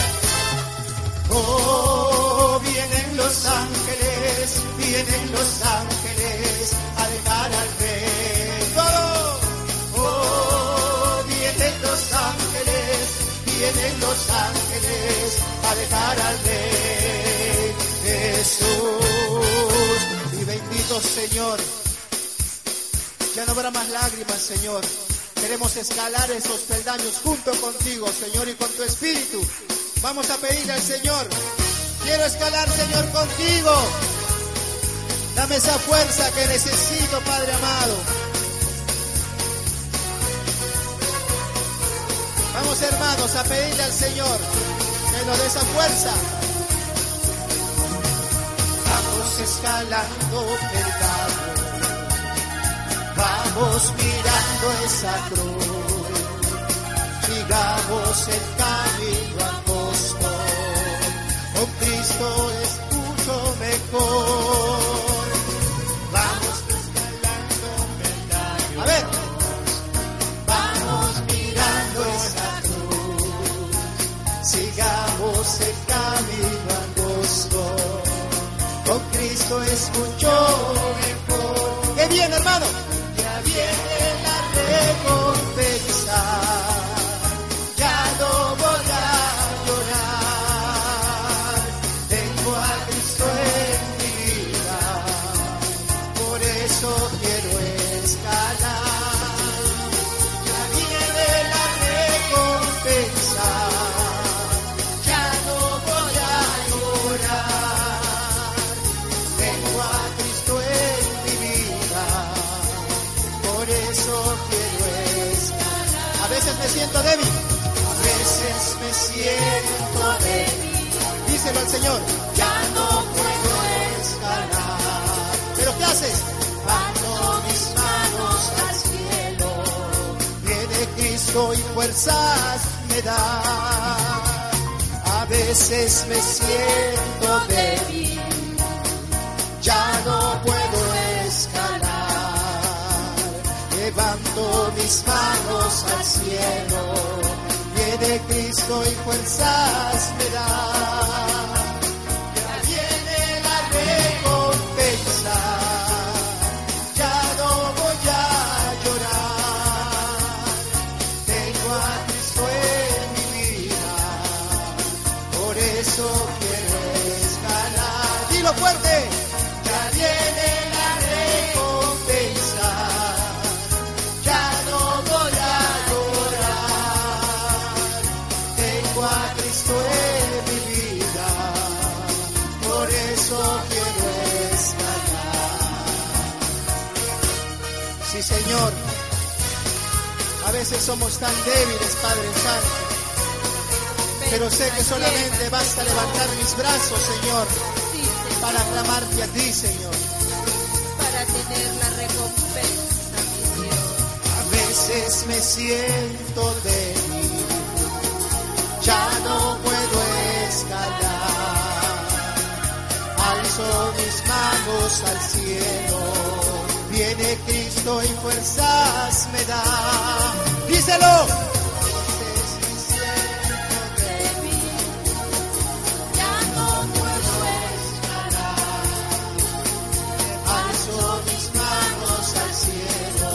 Oh, vienen los ángeles, vienen los ángeles a dejar al rey. Vienen los ángeles a dejar al rey. Jesús, y bendito Señor. Ya no habrá más lágrimas, Señor. Queremos escalar esos peldaños junto contigo, Señor, y con tu espíritu. Vamos a pedirle al Señor. Quiero escalar, Señor, contigo. Dame esa fuerza que necesito, Padre amado. Vamos, hermanos, a al Señor que nos dé esa fuerza. Vamos escalando peldaños. Vamos mirando esa cruz, sigamos el camino angosto, con Cristo es mucho mejor. Sigamos el camino angosto, con Cristo es Señor, ya no puedo escalar. ¿Pero qué haces? Bajo mis manos al cielo, viene Cristo y fuerzas me da. A veces me siento débil, ya no puedo escalar levanto mis manos al cielo, viene Cristo y fuerzas me da. Somos tan débiles, Padre Santo. Pero sé que solamente basta levantar mis brazos, Señor, para clamarte a ti, Señor. Para tener la recompensa, mi Dios. A veces me siento débil, ya no puedo escalar. Alzo mis manos al cielo, Cristo y fuerzas me da. Díselo. Ya no puedo escalar. Alzo mis manos al cielo,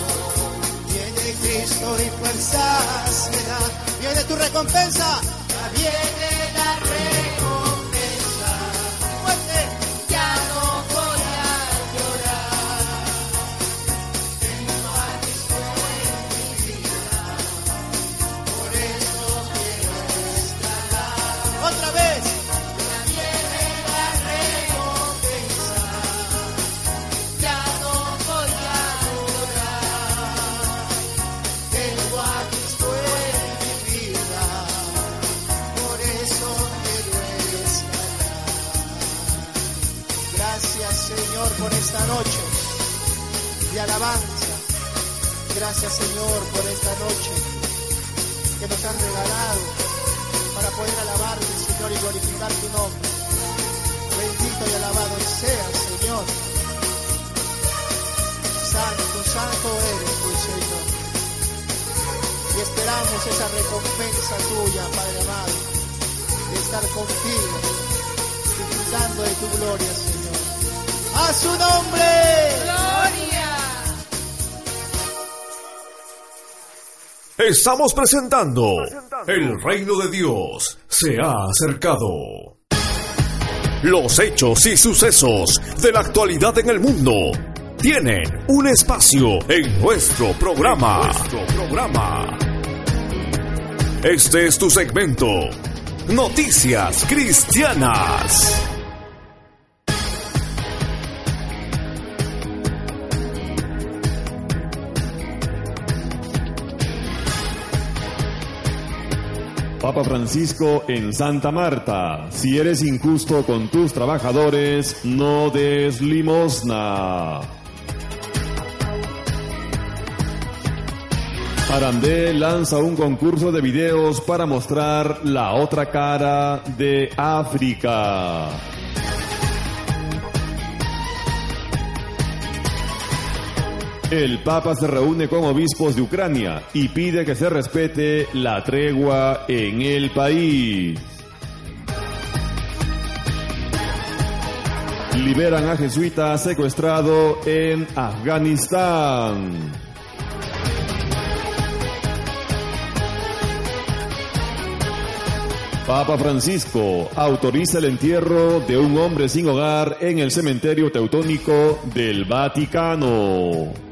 viene Cristo y fuerzas me da. Viene tu recompensa, Gracias Señor por esta noche de alabanza. Gracias Señor por esta noche que nos han regalado para poder alabarte Señor y glorificar tu nombre. Bendito y alabado seas Señor. Santo, santo eres tu Señor. Y esperamos esa recompensa tuya, Padre amado, de estar contigo, disfrutando de tu gloria. ¡A su nombre! ¡Gloria! Estamos presentando El reino de Dios se ha acercado. Los hechos y sucesos de la actualidad en el mundo tienen un espacio en nuestro programa. programa. Este es tu segmento. Noticias Cristianas. Papa Francisco en Santa Marta, si eres injusto con tus trabajadores, no des limosna. Arandé lanza un concurso de videos para mostrar la otra cara de África. El Papa se reúne con obispos de Ucrania y pide que se respete la tregua en el país. Liberan a jesuita secuestrado en Afganistán. Papa Francisco autoriza el entierro de un hombre sin hogar en el cementerio teutónico del Vaticano.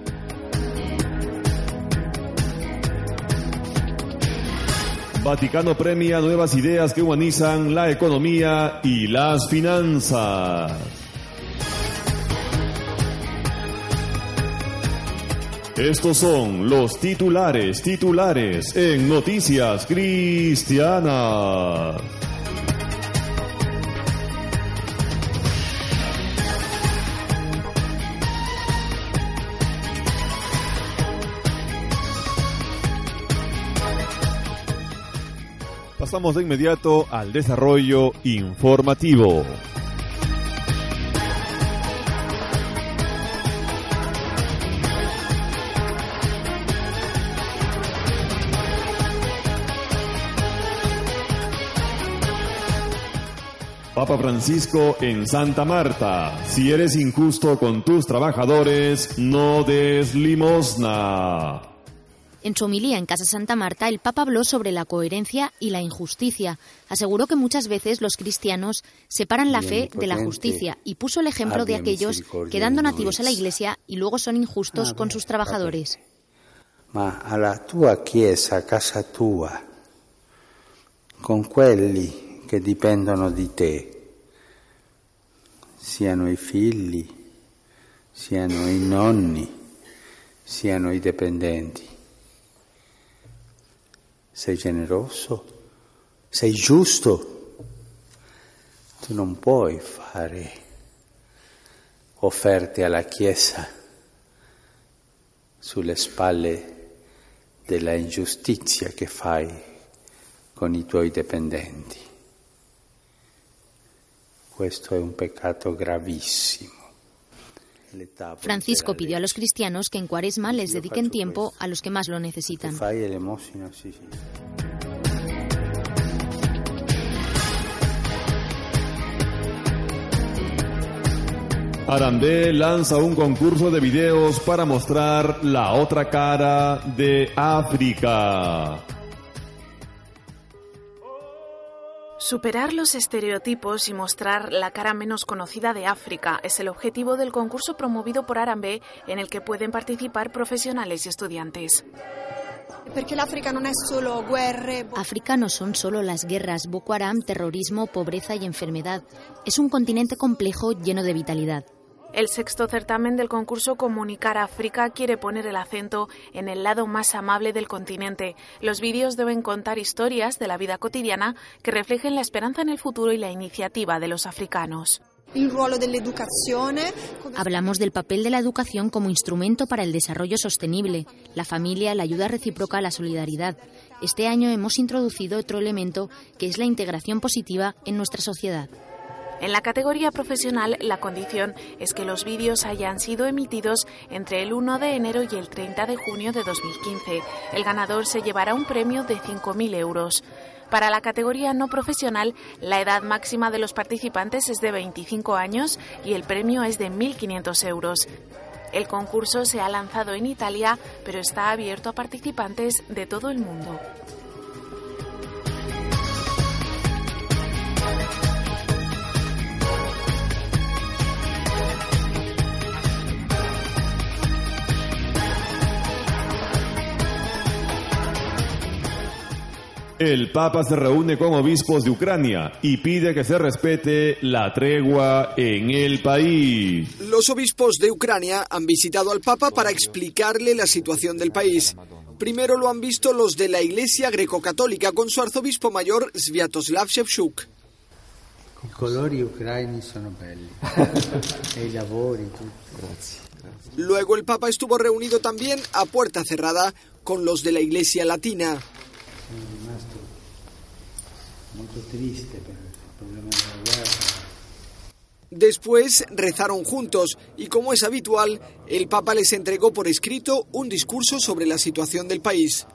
Vaticano premia nuevas ideas que humanizan la economía y las finanzas. Estos son los titulares, titulares en Noticias Cristianas. Pasamos de inmediato al desarrollo informativo. Papa Francisco en Santa Marta, si eres injusto con tus trabajadores, no des limosna. En su homilía en Casa Santa Marta, el Papa habló sobre la coherencia y la injusticia. Aseguró que muchas veces los cristianos separan la fe de la justicia y puso el ejemplo de aquellos que dan donativos a la Iglesia y luego son injustos con sus trabajadores. ma alla tua chiesa, a casa tua, con quelli che dipendono di te, siano i figli, siano i nonni, siano i dipendenti. Sei generoso? Sei giusto? Tu non puoi fare offerte alla Chiesa sulle spalle della ingiustizia che fai con i tuoi dipendenti. Questo è un peccato gravissimo. Francisco pidió a los cristianos que en Cuaresma les dediquen tiempo a los que más lo necesitan. Arandé lanza un concurso de videos para mostrar la otra cara de África. Superar los estereotipos y mostrar la cara menos conocida de África es el objetivo del concurso promovido por Arambe en el que pueden participar profesionales y estudiantes. África no son solo las guerras, Boko Haram, terrorismo, pobreza y enfermedad. Es un continente complejo lleno de vitalidad. El sexto certamen del concurso Comunicar África quiere poner el acento en el lado más amable del continente. Los vídeos deben contar historias de la vida cotidiana que reflejen la esperanza en el futuro y la iniciativa de los africanos. Hablamos del papel de la educación como instrumento para el desarrollo sostenible, la familia, la ayuda recíproca, la solidaridad. Este año hemos introducido otro elemento que es la integración positiva en nuestra sociedad. En la categoría profesional, la condición es que los vídeos hayan sido emitidos entre el 1 de enero y el 30 de junio de 2015. El ganador se llevará un premio de 5.000 euros. Para la categoría no profesional, la edad máxima de los participantes es de 25 años y el premio es de 1.500 euros. El concurso se ha lanzado en Italia, pero está abierto a participantes de todo el mundo. El Papa se reúne con obispos de Ucrania y pide que se respete la tregua en el país. Los obispos de Ucrania han visitado al Papa para explicarle la situación del país. Primero lo han visto los de la Iglesia greco-católica con su arzobispo mayor Sviatoslav Shevchuk. I colori ucraini sono belli. e i lavori, tutto. Luego el Papa estuvo reunido también a puerta cerrada con los de la Iglesia Latina. Después rezaron juntos y como es habitual, el Papa les entregó por escrito un discurso sobre la situación del país.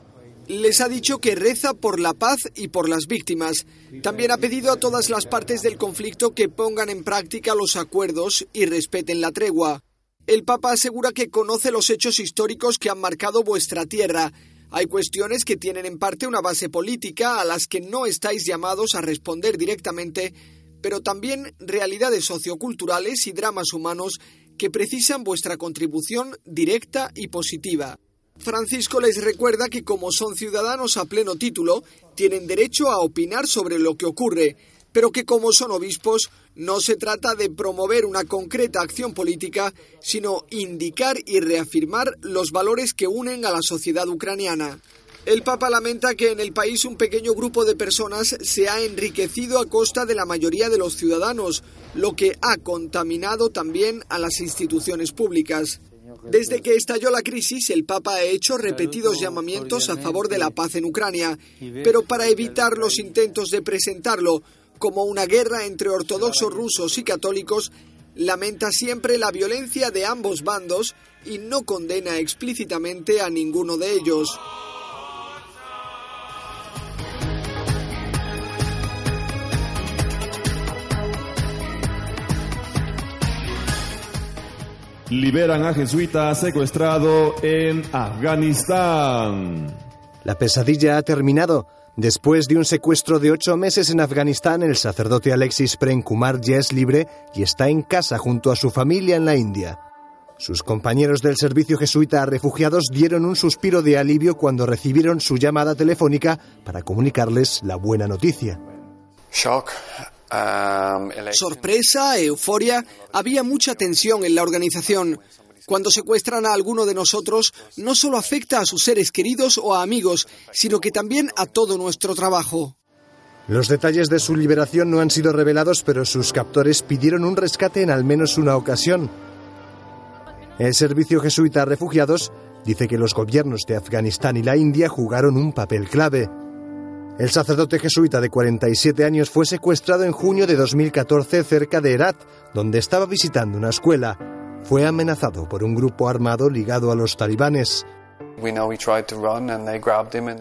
Les ha dicho que reza por la paz y por las víctimas. También ha pedido a todas las partes del conflicto que pongan en práctica los acuerdos y respeten la tregua. El Papa asegura que conoce los hechos históricos que han marcado vuestra tierra. Hay cuestiones que tienen en parte una base política a las que no estáis llamados a responder directamente, pero también realidades socioculturales y dramas humanos que precisan vuestra contribución directa y positiva. Francisco les recuerda que como son ciudadanos a pleno título, tienen derecho a opinar sobre lo que ocurre, pero que como son obispos, no se trata de promover una concreta acción política, sino indicar y reafirmar los valores que unen a la sociedad ucraniana. El Papa lamenta que en el país un pequeño grupo de personas se ha enriquecido a costa de la mayoría de los ciudadanos, lo que ha contaminado también a las instituciones públicas. Desde que estalló la crisis, el Papa ha hecho repetidos llamamientos a favor de la paz en Ucrania, pero para evitar los intentos de presentarlo como una guerra entre ortodoxos rusos y católicos, lamenta siempre la violencia de ambos bandos y no condena explícitamente a ninguno de ellos. Liberan a jesuita secuestrado en Afganistán. La pesadilla ha terminado. Después de un secuestro de ocho meses en Afganistán, el sacerdote Alexis Prem Kumar ya es libre y está en casa junto a su familia en la India. Sus compañeros del servicio jesuita a refugiados dieron un suspiro de alivio cuando recibieron su llamada telefónica para comunicarles la buena noticia. Shock. um. Sorpresa, euforia, había mucha tensión en la organización. Cuando secuestran a alguno de nosotros, no solo afecta a sus seres queridos o a amigos, sino que también a todo nuestro trabajo. Los detalles de su liberación no han sido revelados, pero sus captores pidieron un rescate en al menos una ocasión. El Servicio Jesuita a Refugiados dice que los gobiernos de Afganistán y la India jugaron un papel clave. El sacerdote jesuita de 47 años fue secuestrado en junio de 2014 cerca de Herat, donde estaba visitando una escuela. Fue amenazado por un grupo armado ligado a los talibanes.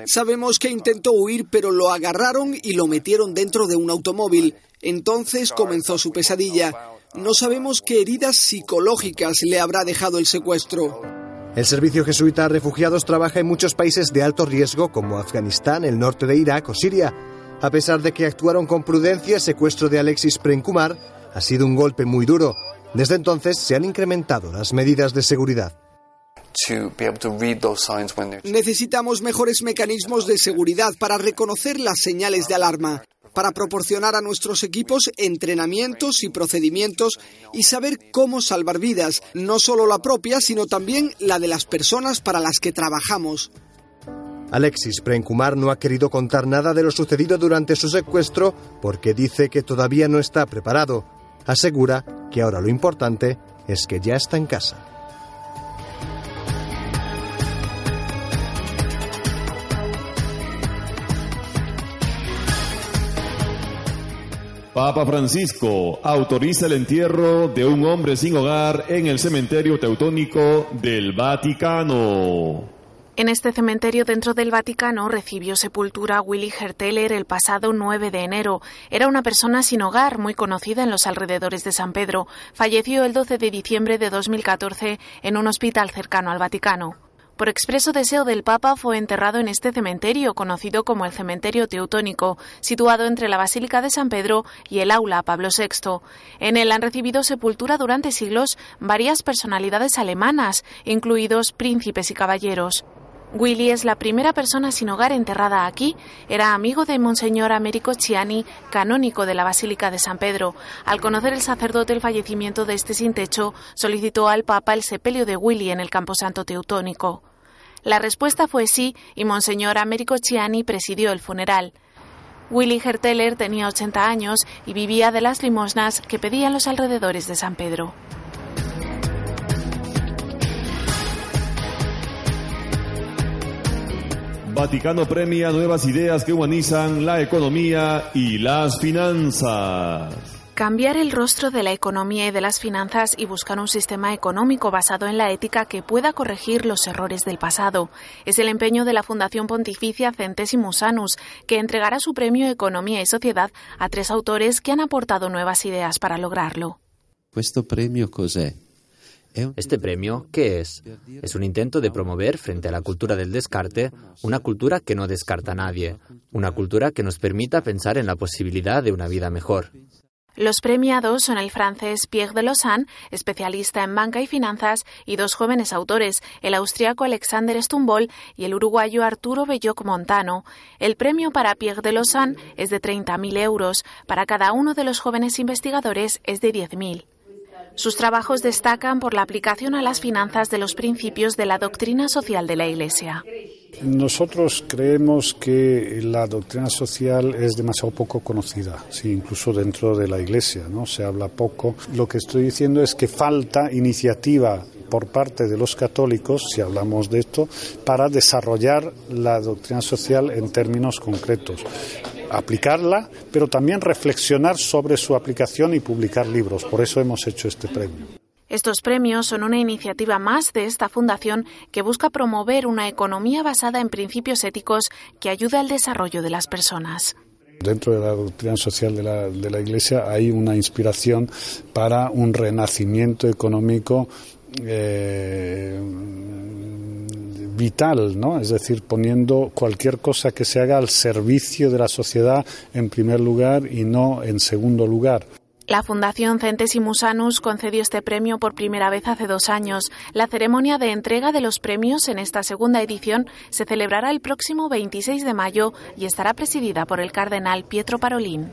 Sabemos que intentó huir, pero lo agarraron y lo metieron dentro de un automóvil. Entonces comenzó su pesadilla. No sabemos qué heridas psicológicas le habrá dejado el secuestro. El Servicio Jesuita a Refugiados trabaja en muchos países de alto riesgo como Afganistán, el norte de Irak o Siria. A pesar de que actuaron con prudencia, el secuestro de Alexis Prenkumar ha sido un golpe muy duro. Desde entonces se han incrementado las medidas de seguridad. Necesitamos mejores mecanismos de seguridad para reconocer las señales de alarma, para proporcionar a nuestros equipos entrenamientos y procedimientos y saber cómo salvar vidas, no solo la propia, sino también la de las personas para las que trabajamos. Alexis Prenkumar no ha querido contar nada de lo sucedido durante su secuestro porque dice que todavía no está preparado. Asegura que ahora lo importante es que ya está en casa. Papa Francisco autoriza el entierro de un hombre sin hogar en el cementerio teutónico del Vaticano. En este cementerio dentro del Vaticano recibió sepultura Willy Herteller el pasado 9 de enero. Era una persona sin hogar muy conocida en los alrededores de San Pedro. Falleció el 12 de diciembre de 2014 en un hospital cercano al Vaticano. Por expreso deseo del Papa fue enterrado en este cementerio, conocido como el Cementerio Teutónico, situado entre la Basílica de San Pedro y el Aula Pablo VI. En él han recibido sepultura durante siglos varias personalidades alemanas, incluidos príncipes y caballeros. Willy es la primera persona sin hogar enterrada aquí. Era amigo de Monseñor Américo Chiani, canónico de la Basílica de San Pedro. Al conocer el sacerdote el fallecimiento de este sin techo, solicitó al Papa el sepelio de Willy en el Camposanto Teutónico. La respuesta fue sí y Monseñor Américo Chiani presidió el funeral. Willy Herteller tenía 80 años y vivía de las limosnas que pedían los alrededores de San Pedro. Vaticano premia nuevas ideas que humanizan la economía y las finanzas. Cambiar el rostro de la economía y de las finanzas y buscar un sistema económico basado en la ética que pueda corregir los errores del pasado. Es el empeño de la Fundación Pontificia Centesimus Annus, que entregará su premio Economía y Sociedad a tres autores que han aportado nuevas ideas para lograrlo. ¿Este premio cos'è? Este premio, ¿qué es? Es un intento de promover frente a la cultura del descarte una cultura que no descarta a nadie, una cultura que nos permita pensar en la posibilidad de una vida mejor. Los premiados son el francés Pierre de Lausanne, especialista en banca y finanzas, y dos jóvenes autores, el austriaco Alexander Stumbol y el uruguayo Arturo Belloc Montano. El premio para Pierre de Lausanne es de 30.000 euros, para cada uno de los jóvenes investigadores es de 10.000. Sus trabajos destacan por la aplicación a las finanzas de los principios de la doctrina social de la Iglesia. Nosotros creemos que la doctrina social es demasiado poco conocida, sí, incluso dentro de la Iglesia, ¿no? Se habla poco. Lo que estoy diciendo es que falta iniciativa por parte de los católicos, si hablamos de esto, para desarrollar la doctrina social en términos concretos aplicarla, pero también reflexionar sobre su aplicación y publicar libros. Por eso hemos hecho este premio. Estos premios son una iniciativa más de esta fundación que busca promover una economía basada en principios éticos que ayude al desarrollo de las personas. Dentro de la doctrina social de la, de la Iglesia hay una inspiración para un renacimiento económico eh, vital, ¿no? Es decir, poniendo cualquier cosa que se haga al servicio de la sociedad en primer lugar y no en segundo lugar. La Fundación Centesimus Annus concedió este premio por primera vez hace dos años. La ceremonia de entrega de los premios en esta segunda edición se celebrará el próximo 26 de mayo y estará presidida por el cardenal Pietro Parolin.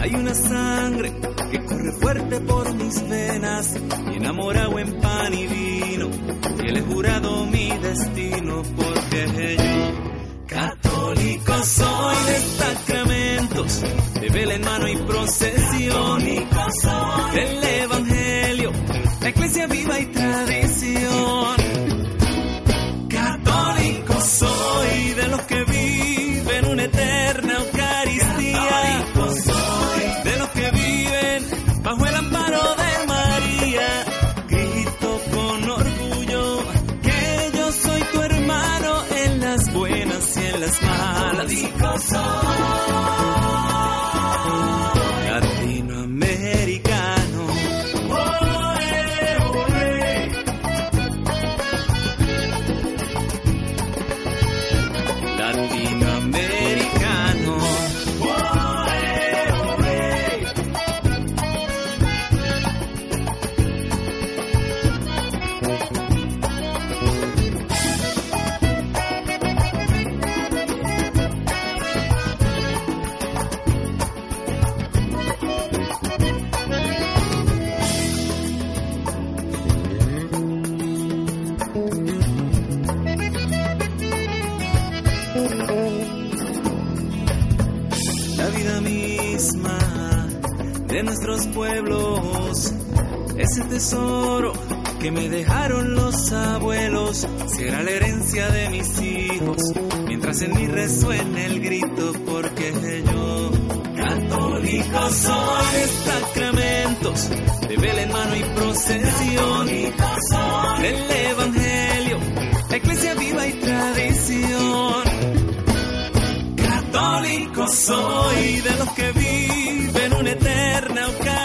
hay una sangre que corre fuerte por mis venas, y enamorado en pan y vino, y él he jurado mi destino, porque yo Católico soy de sacramentos, de vela en mano y procesión. Del Evangelio, la iglesia viva y nuestros pueblos, ese tesoro que me dejaron los abuelos, será la herencia de mis hijos, mientras en mí resuene el grito, porque yo, católico soy sacramentos, de vela en mano y procesión, del evangelio, la iglesia viva y tradición. Católico soy de los que viven eterna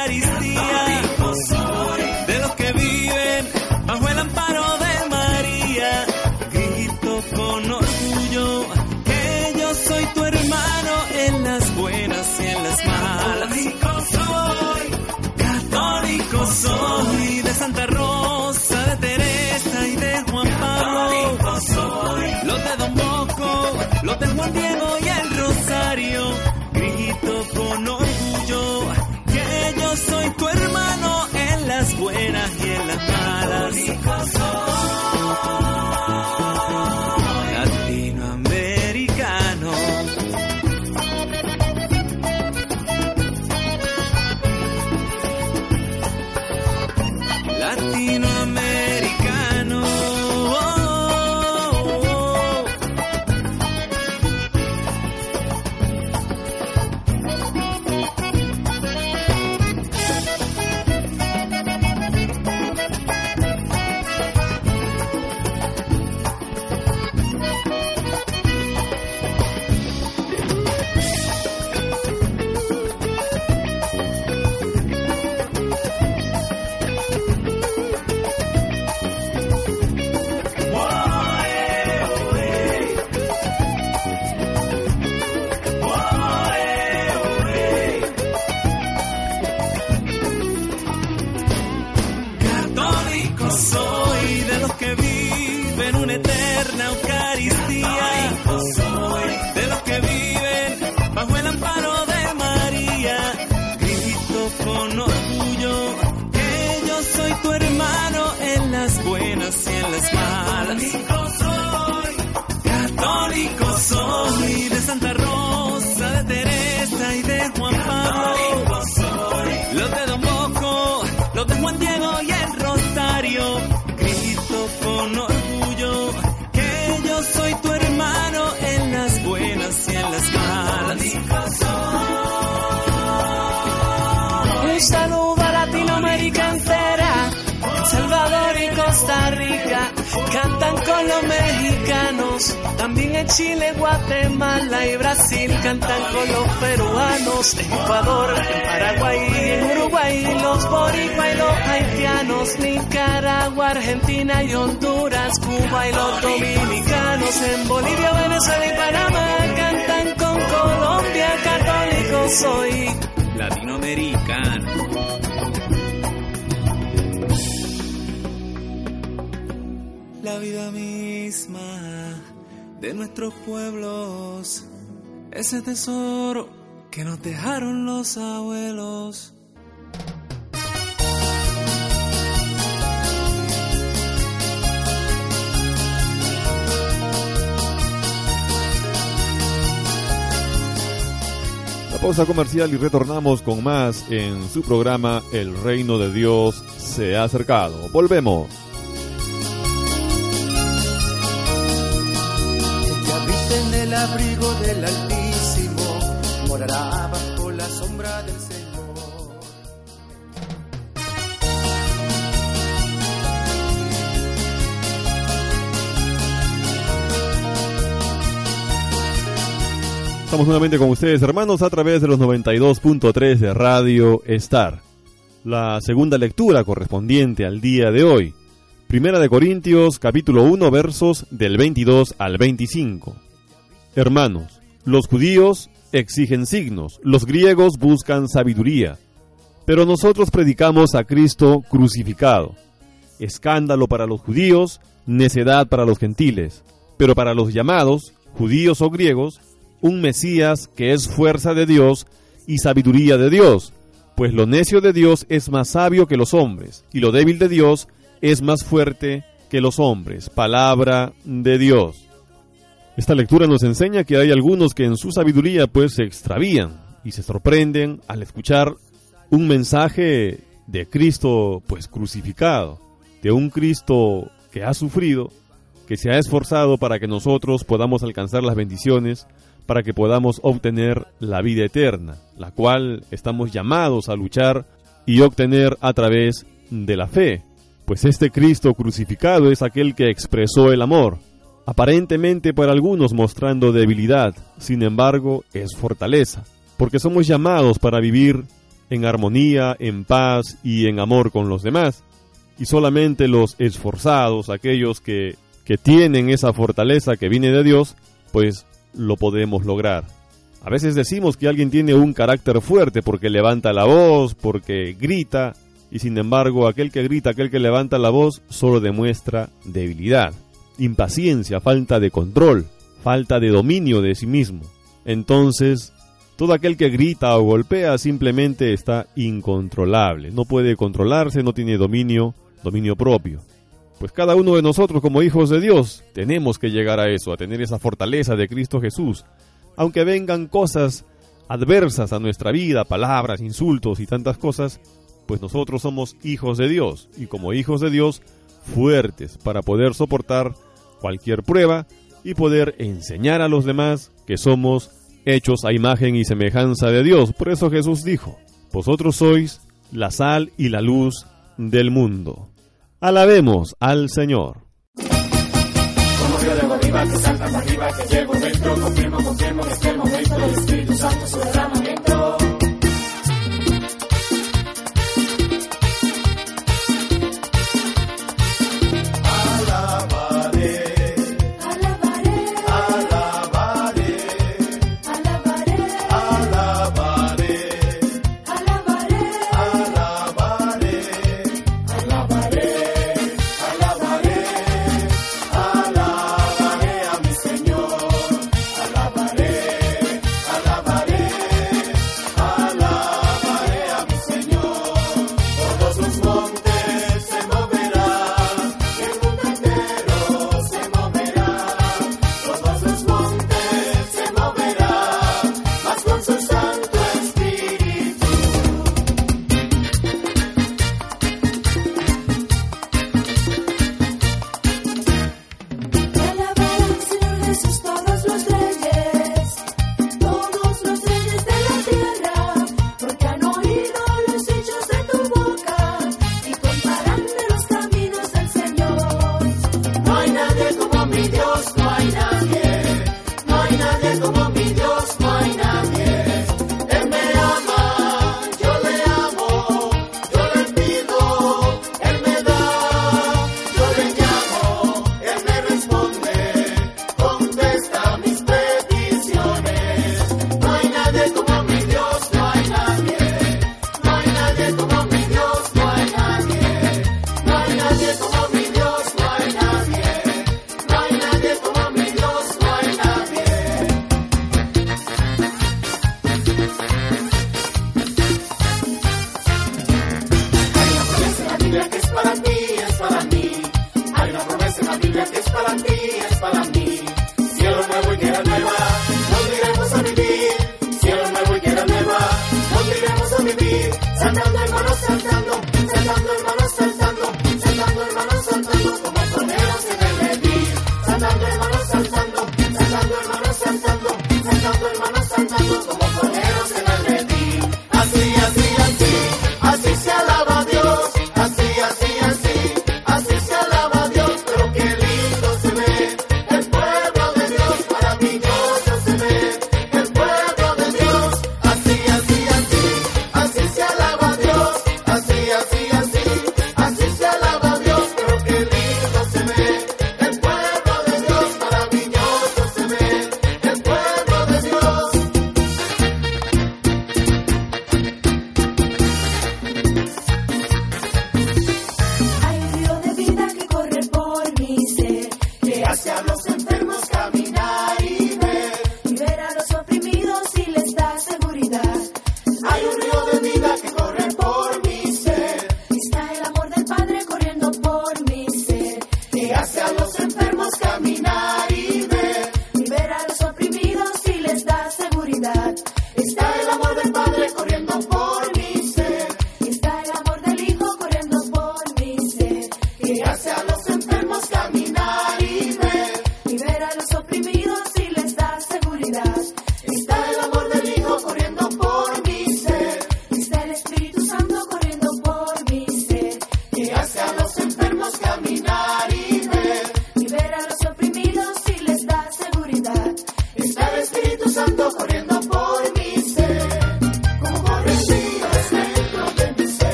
malas. Latinoamericano. Nuestros pueblos, ese tesoro que nos dejaron los abuelos. La pausa comercial y retornamos con más en su programa El Reino de Dios se ha acercado. Volvemos. Abrigo del Altísimo morará bajo la sombra del Señor. Estamos nuevamente con ustedes, hermanos, a través de los 92.3 de Radio Star. La segunda lectura correspondiente al día de hoy. Primera de Corintios, capítulo 1, versos del 22 al 25. Hermanos, los judíos exigen signos, los griegos buscan sabiduría, pero nosotros predicamos a Cristo crucificado. Escándalo para los judíos, necedad para los gentiles, pero para los llamados, judíos o griegos, un Mesías que es fuerza de Dios y sabiduría de Dios, pues lo necio de Dios es más sabio que los hombres, y lo débil de Dios es más fuerte que los hombres. Palabra de Dios. Esta lectura nos enseña que hay algunos que en su sabiduría pues se extravían y se sorprenden al escuchar un mensaje de Cristo pues crucificado, de un Cristo que ha sufrido, que se ha esforzado para que nosotros podamos alcanzar las bendiciones para que podamos obtener la vida eterna, la cual estamos llamados a luchar y obtener a través de la fe. Pues este Cristo crucificado es aquel que expresó el amor, aparentemente para algunos mostrando debilidad, sin embargo es fortaleza, porque somos llamados para vivir en armonía, en paz y en amor con los demás. Y solamente los esforzados, aquellos que, que tienen esa fortaleza que viene de Dios, pues lo podemos lograr. A veces decimos que alguien tiene un carácter fuerte porque levanta la voz, porque grita, y sin embargo aquel que grita, aquel que levanta la voz, solo demuestra debilidad, impaciencia, falta de control, falta de dominio de sí mismo. Entonces, todo aquel que grita o golpea simplemente está incontrolable, no puede controlarse, no tiene dominio, dominio propio. Pues cada uno de nosotros como hijos de Dios tenemos que llegar a eso, a tener esa fortaleza de Cristo Jesús. Aunque vengan cosas adversas a nuestra vida, palabras, insultos y tantas cosas, pues nosotros somos hijos de Dios y como hijos de Dios fuertes para poder soportar cualquier prueba y poder enseñar a los demás que somos hechos a imagen y semejanza de Dios. Por eso Jesús dijo, vosotros sois la sal y la luz del mundo. Alabemos al Señor. Como río de agua viva que salta arriba, que llega un momento, confirmo, confirmo que este el momento del Espíritu Santo su derramamiento. Alabaré,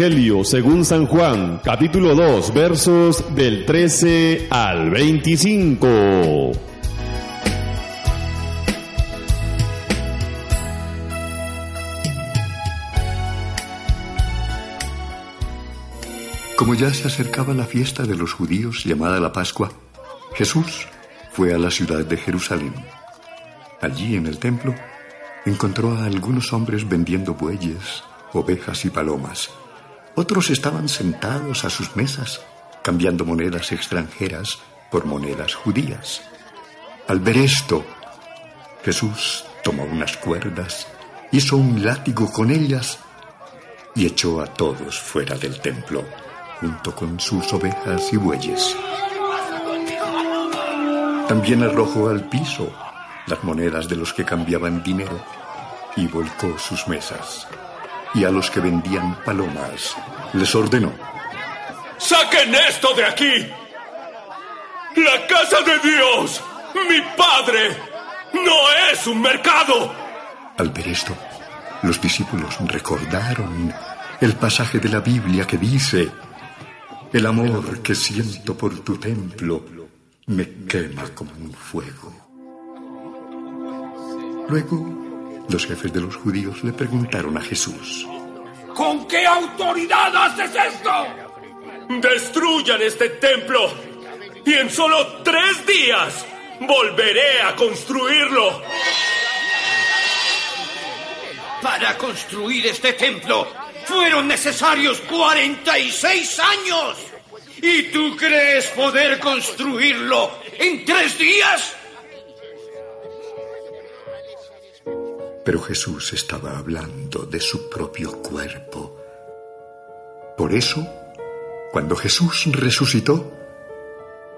Evangelio según San Juan, capítulo 2, versos del 13 al 25. Como ya se acercaba la fiesta de los judíos llamada la Pascua, Jesús fue a la ciudad de Jerusalén. Allí en el templo encontró a algunos hombres vendiendo bueyes, ovejas y palomas otros estaban sentados a sus mesas, cambiando monedas extranjeras por monedas judías. Al ver esto, Jesús tomó unas cuerdas, hizo un látigo con ellas y echó a todos fuera del templo, junto con sus ovejas y bueyes. También arrojó al piso las monedas de los que cambiaban dinero y volcó sus mesas y a los que vendían palomas les ordenó. ¡Saquen esto de aquí! ¡La casa de Dios! ¡Mi padre! ¡No es un mercado! Al ver esto, los discípulos recordaron el pasaje de la Biblia que dice, el amor que siento por tu templo me quema como un fuego. Luego, los jefes de los judíos le preguntaron a Jesús, ¿Con qué autoridad haces esto? Destruyan este templo y en solo tres días volveré a construirlo. Para construir este templo fueron necesarios 46 años. ¿Y tú crees poder construirlo en tres días? Pero Jesús estaba hablando de su propio cuerpo. Por eso, cuando Jesús resucitó,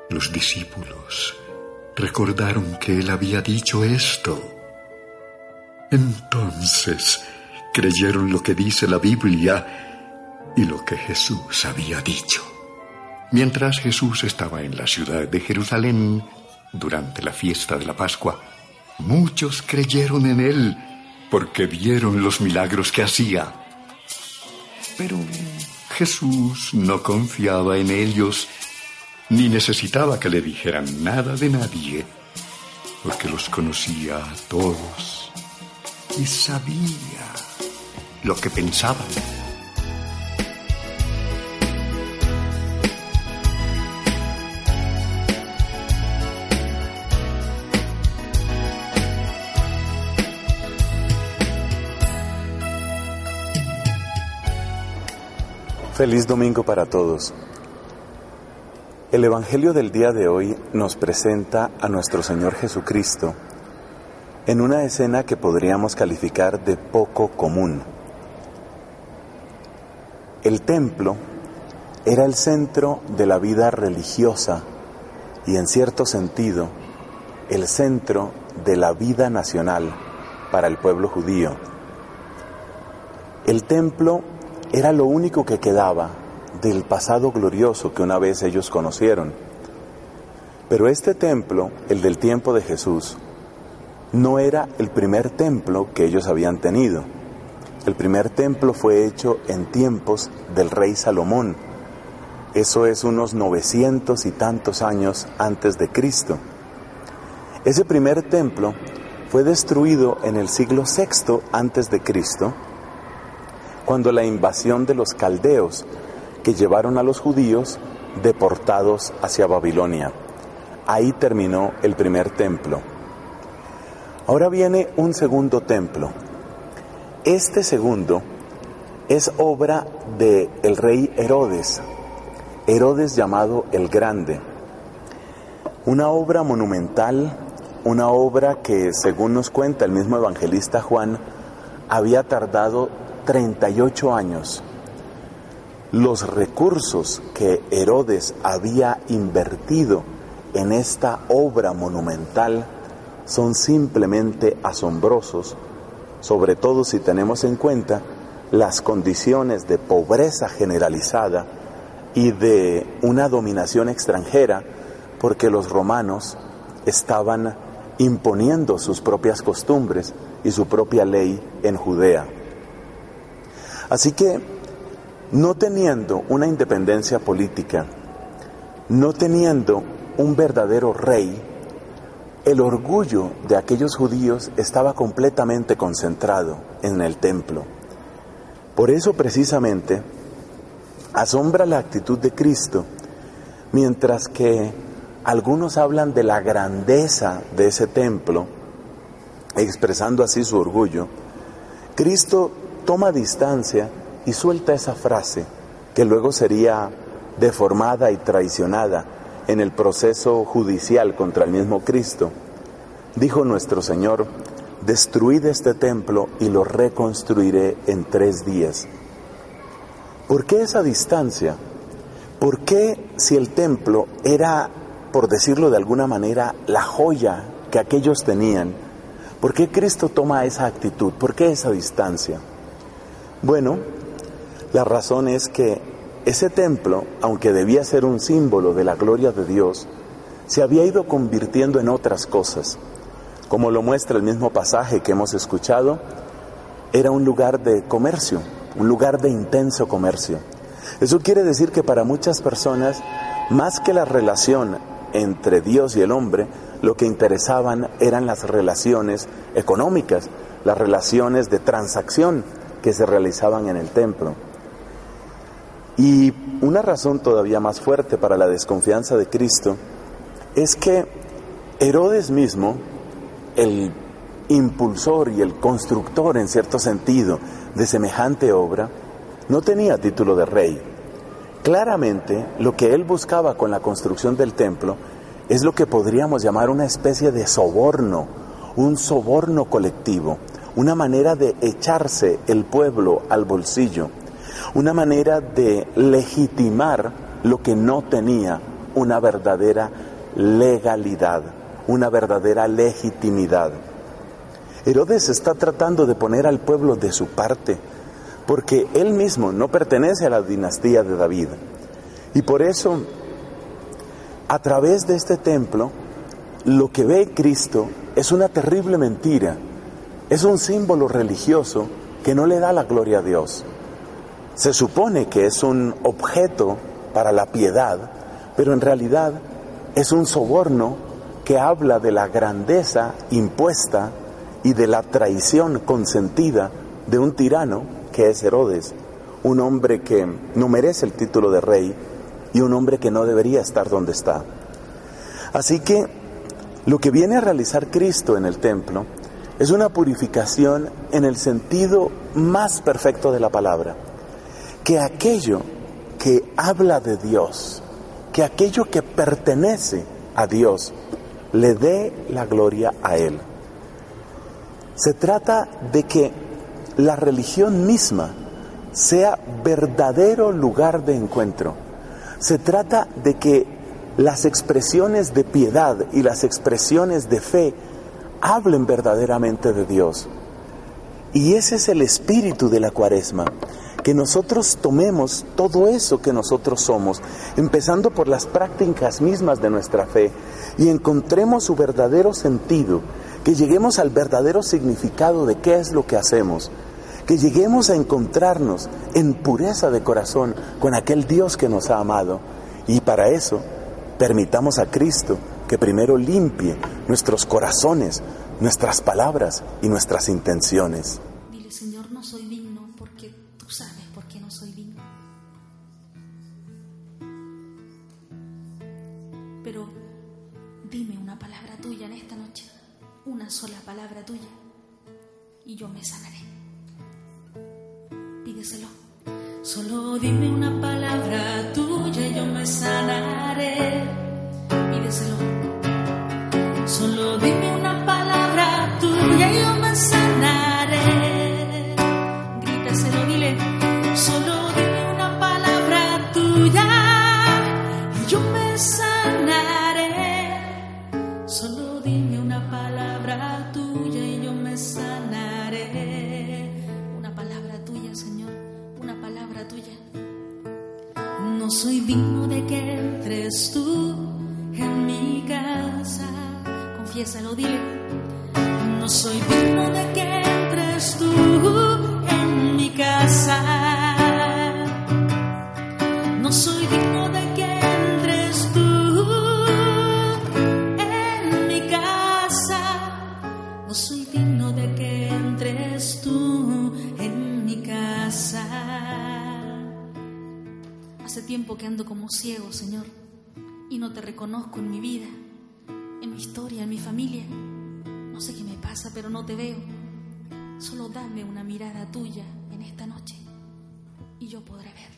los discípulos recordaron que él había dicho esto. Entonces creyeron lo que dice la Biblia y lo que Jesús había dicho. Mientras Jesús estaba en la ciudad de Jerusalén durante la fiesta de la Pascua, muchos creyeron en él porque vieron los milagros que hacía. Pero Jesús no confiaba en ellos ni necesitaba que le dijeran nada de nadie, porque los conocía a todos y sabía lo que pensaban. Feliz domingo para todos. El Evangelio del día de hoy nos presenta a nuestro Señor Jesucristo en una escena que podríamos calificar de poco común. El templo era el centro de la vida religiosa y en cierto sentido el centro de la vida nacional para el pueblo judío. El templo era lo único que quedaba del pasado glorioso que una vez ellos conocieron. Pero este templo, el del tiempo de Jesús, no era el primer templo que ellos habían tenido. El primer templo fue hecho en tiempos del rey Salomón. Eso es unos 900 y tantos años antes de Cristo. Ese primer templo fue destruido en el siglo VI antes de Cristo cuando la invasión de los caldeos que llevaron a los judíos deportados hacia Babilonia. Ahí terminó el primer templo. Ahora viene un segundo templo. Este segundo es obra de el rey Herodes, Herodes llamado el Grande. Una obra monumental, una obra que según nos cuenta el mismo evangelista Juan, había tardado 38 años. Los recursos que Herodes había invertido en esta obra monumental son simplemente asombrosos, sobre todo si tenemos en cuenta las condiciones de pobreza generalizada y de una dominación extranjera, porque los romanos estaban imponiendo sus propias costumbres y su propia ley en Judea. Así que, no teniendo una independencia política, no teniendo un verdadero rey, el orgullo de aquellos judíos estaba completamente concentrado en el templo. Por eso precisamente asombra la actitud de Cristo, mientras que algunos hablan de la grandeza de ese templo, expresando así su orgullo, Cristo toma distancia y suelta esa frase que luego sería deformada y traicionada en el proceso judicial contra el mismo Cristo, dijo nuestro Señor, destruid este templo y lo reconstruiré en tres días. ¿Por qué esa distancia? ¿Por qué si el templo era, por decirlo de alguna manera, la joya que aquellos tenían, ¿por qué Cristo toma esa actitud? ¿Por qué esa distancia? Bueno, la razón es que ese templo, aunque debía ser un símbolo de la gloria de Dios, se había ido convirtiendo en otras cosas. Como lo muestra el mismo pasaje que hemos escuchado, era un lugar de comercio, un lugar de intenso comercio. Eso quiere decir que para muchas personas, más que la relación entre Dios y el hombre, lo que interesaban eran las relaciones económicas, las relaciones de transacción que se realizaban en el templo. Y una razón todavía más fuerte para la desconfianza de Cristo es que Herodes mismo, el impulsor y el constructor en cierto sentido de semejante obra, no tenía título de rey. Claramente lo que él buscaba con la construcción del templo es lo que podríamos llamar una especie de soborno, un soborno colectivo, una manera de echarse el pueblo al bolsillo, una manera de legitimar lo que no tenía una verdadera legalidad, una verdadera legitimidad. Herodes está tratando de poner al pueblo de su parte, porque él mismo no pertenece a la dinastía de David. Y por eso, a través de este templo, lo que ve Cristo es una terrible mentira, es un símbolo religioso que no le da la gloria a Dios. Se supone que es un objeto para la piedad, pero en realidad es un soborno que habla de la grandeza impuesta y de la traición consentida de un tirano que es Herodes, un hombre que no merece el título de rey y un hombre que no debería estar donde está. Así que lo que viene a realizar Cristo en el templo es una purificación en el sentido más perfecto de la palabra, que aquello que habla de Dios, que aquello que pertenece a Dios, le dé la gloria a Él. Se trata de que la religión misma sea verdadero lugar de encuentro. Se trata de que las expresiones de piedad y las expresiones de fe hablen verdaderamente de Dios. Y ese es el espíritu de la cuaresma, que nosotros tomemos todo eso que nosotros somos, empezando por las prácticas mismas de nuestra fe, y encontremos su verdadero sentido, que lleguemos al verdadero significado de qué es lo que hacemos, que lleguemos a encontrarnos en pureza de corazón con aquel Dios que nos ha amado. Y para eso, permitamos a Cristo que primero limpie nuestros corazones, nuestras palabras y nuestras intenciones. Dile, Señor, no soy digno porque tú sabes por qué no soy digno. Pero dime una palabra tuya en esta noche, una sola palabra tuya, y yo me sanaré. Pídeselo. Solo dime una palabra tuya y yo me sanaré. Solo dime una palabra tuya y yo me. Confiésalo, dile. No soy digno de que entres tú en mi casa. No soy digno de que entres tú en mi casa. No soy digno de que entres tú en mi casa. Hace tiempo que ando como ciego, Señor, y no te reconozco en mi vida, en mi historia, en mi familia. No sé qué me pasa, pero no te veo. Solo dame una mirada tuya en esta noche y yo podré ver.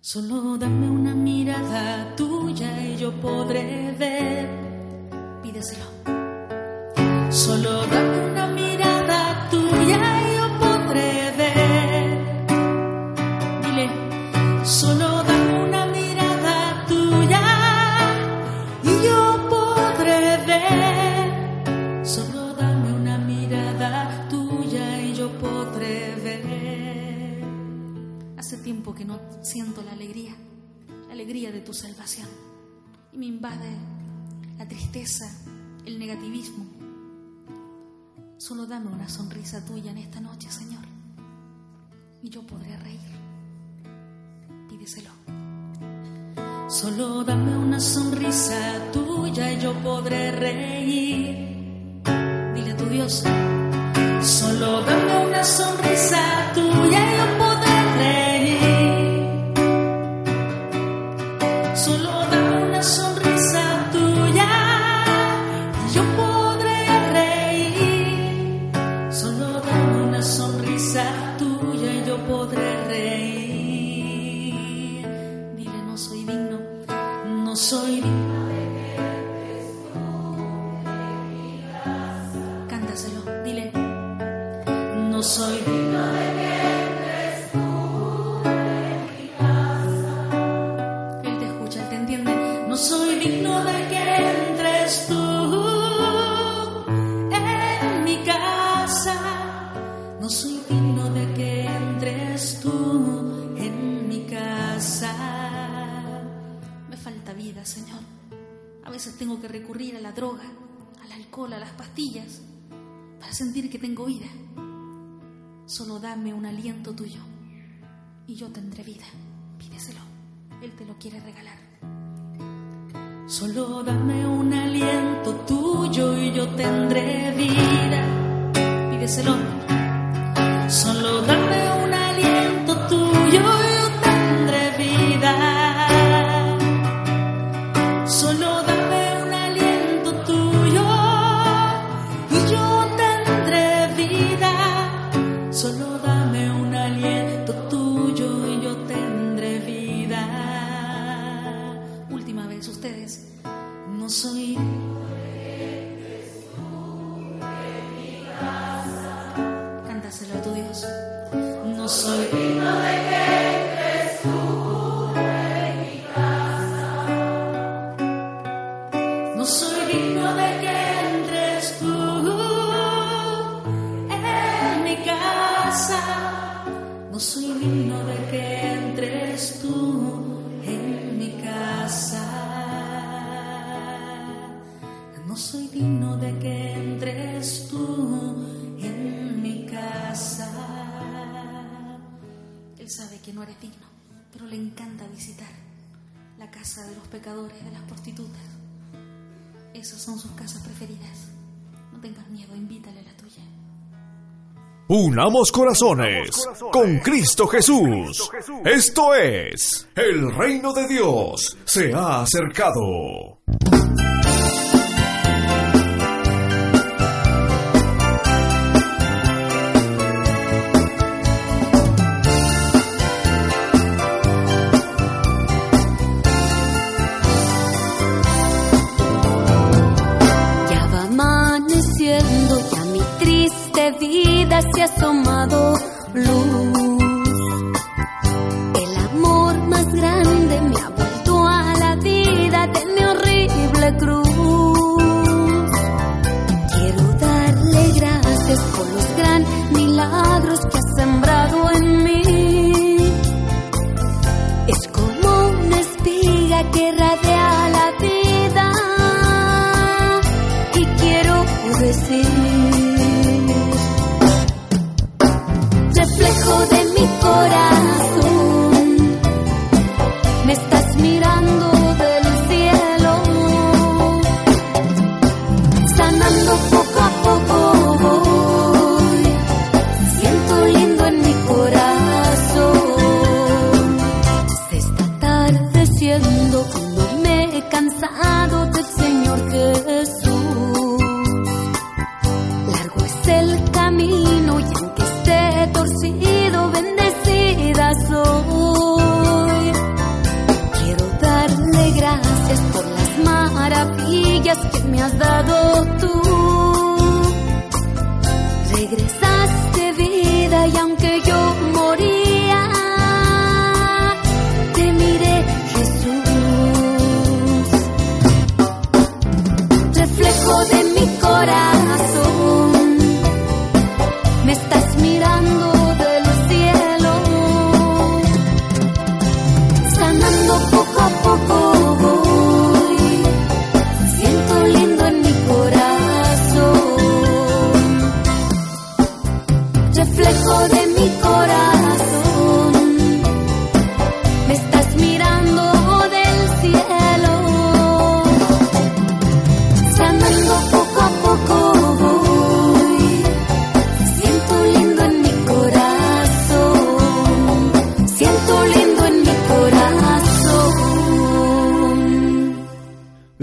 Solo dame una mirada tuya y yo podré ver. Pídeselo. Solo dame una mirada no siento la alegría, la alegría de tu salvación. Y me invade la tristeza, el negativismo. Solo dame una sonrisa tuya en esta noche, Señor, y yo podré reír. Pídeselo. Solo dame una sonrisa tuya y yo podré reír. Dile a tu Dios, solo dame una sonrisa Dame un aliento tuyo y yo tendré vida. Pídeselo, Él te lo quiere regalar. Solo dame un aliento tuyo y yo tendré vida. Pídeselo. Solo dame de los pecadores, de las prostitutas. Esas son sus casas preferidas. No tengas miedo, invítale a la tuya. Unamos corazones, con Cristo Jesús. Esto es, el reino de Dios se ha acercado. se ha asomado luz.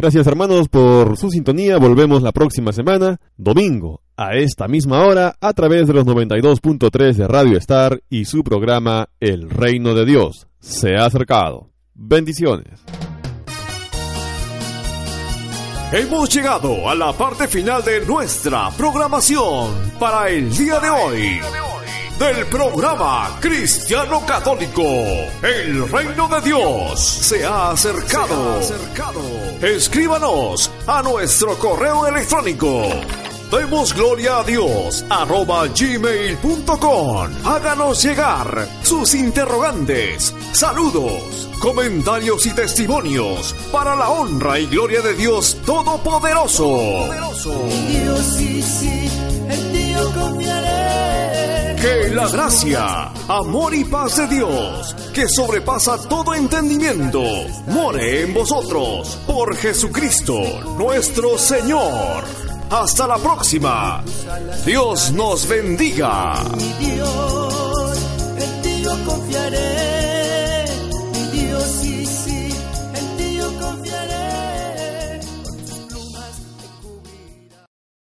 Gracias hermanos por su sintonía. Volvemos la próxima semana, domingo, a esta misma hora, a través de los 92.3 de Radio Star y su programa El Reino de Dios se ha acercado. Bendiciones. Hemos llegado a la parte final de nuestra programación para el día de hoy. Del programa Cristiano Católico, el reino de Dios se ha acercado. Escríbanos a nuestro correo electrónico. Demos gloria a Dios arroba gmail.com. Háganos llegar sus interrogantes, saludos, comentarios y testimonios para la honra y gloria de Dios Todopoderoso. Dios sí, sí, en yo confiaré. Que la gracia, amor y paz de Dios, que sobrepasa todo entendimiento, more en vosotros por Jesucristo nuestro Señor. Hasta la próxima. Dios nos bendiga. Dios, en ti yo confiaré.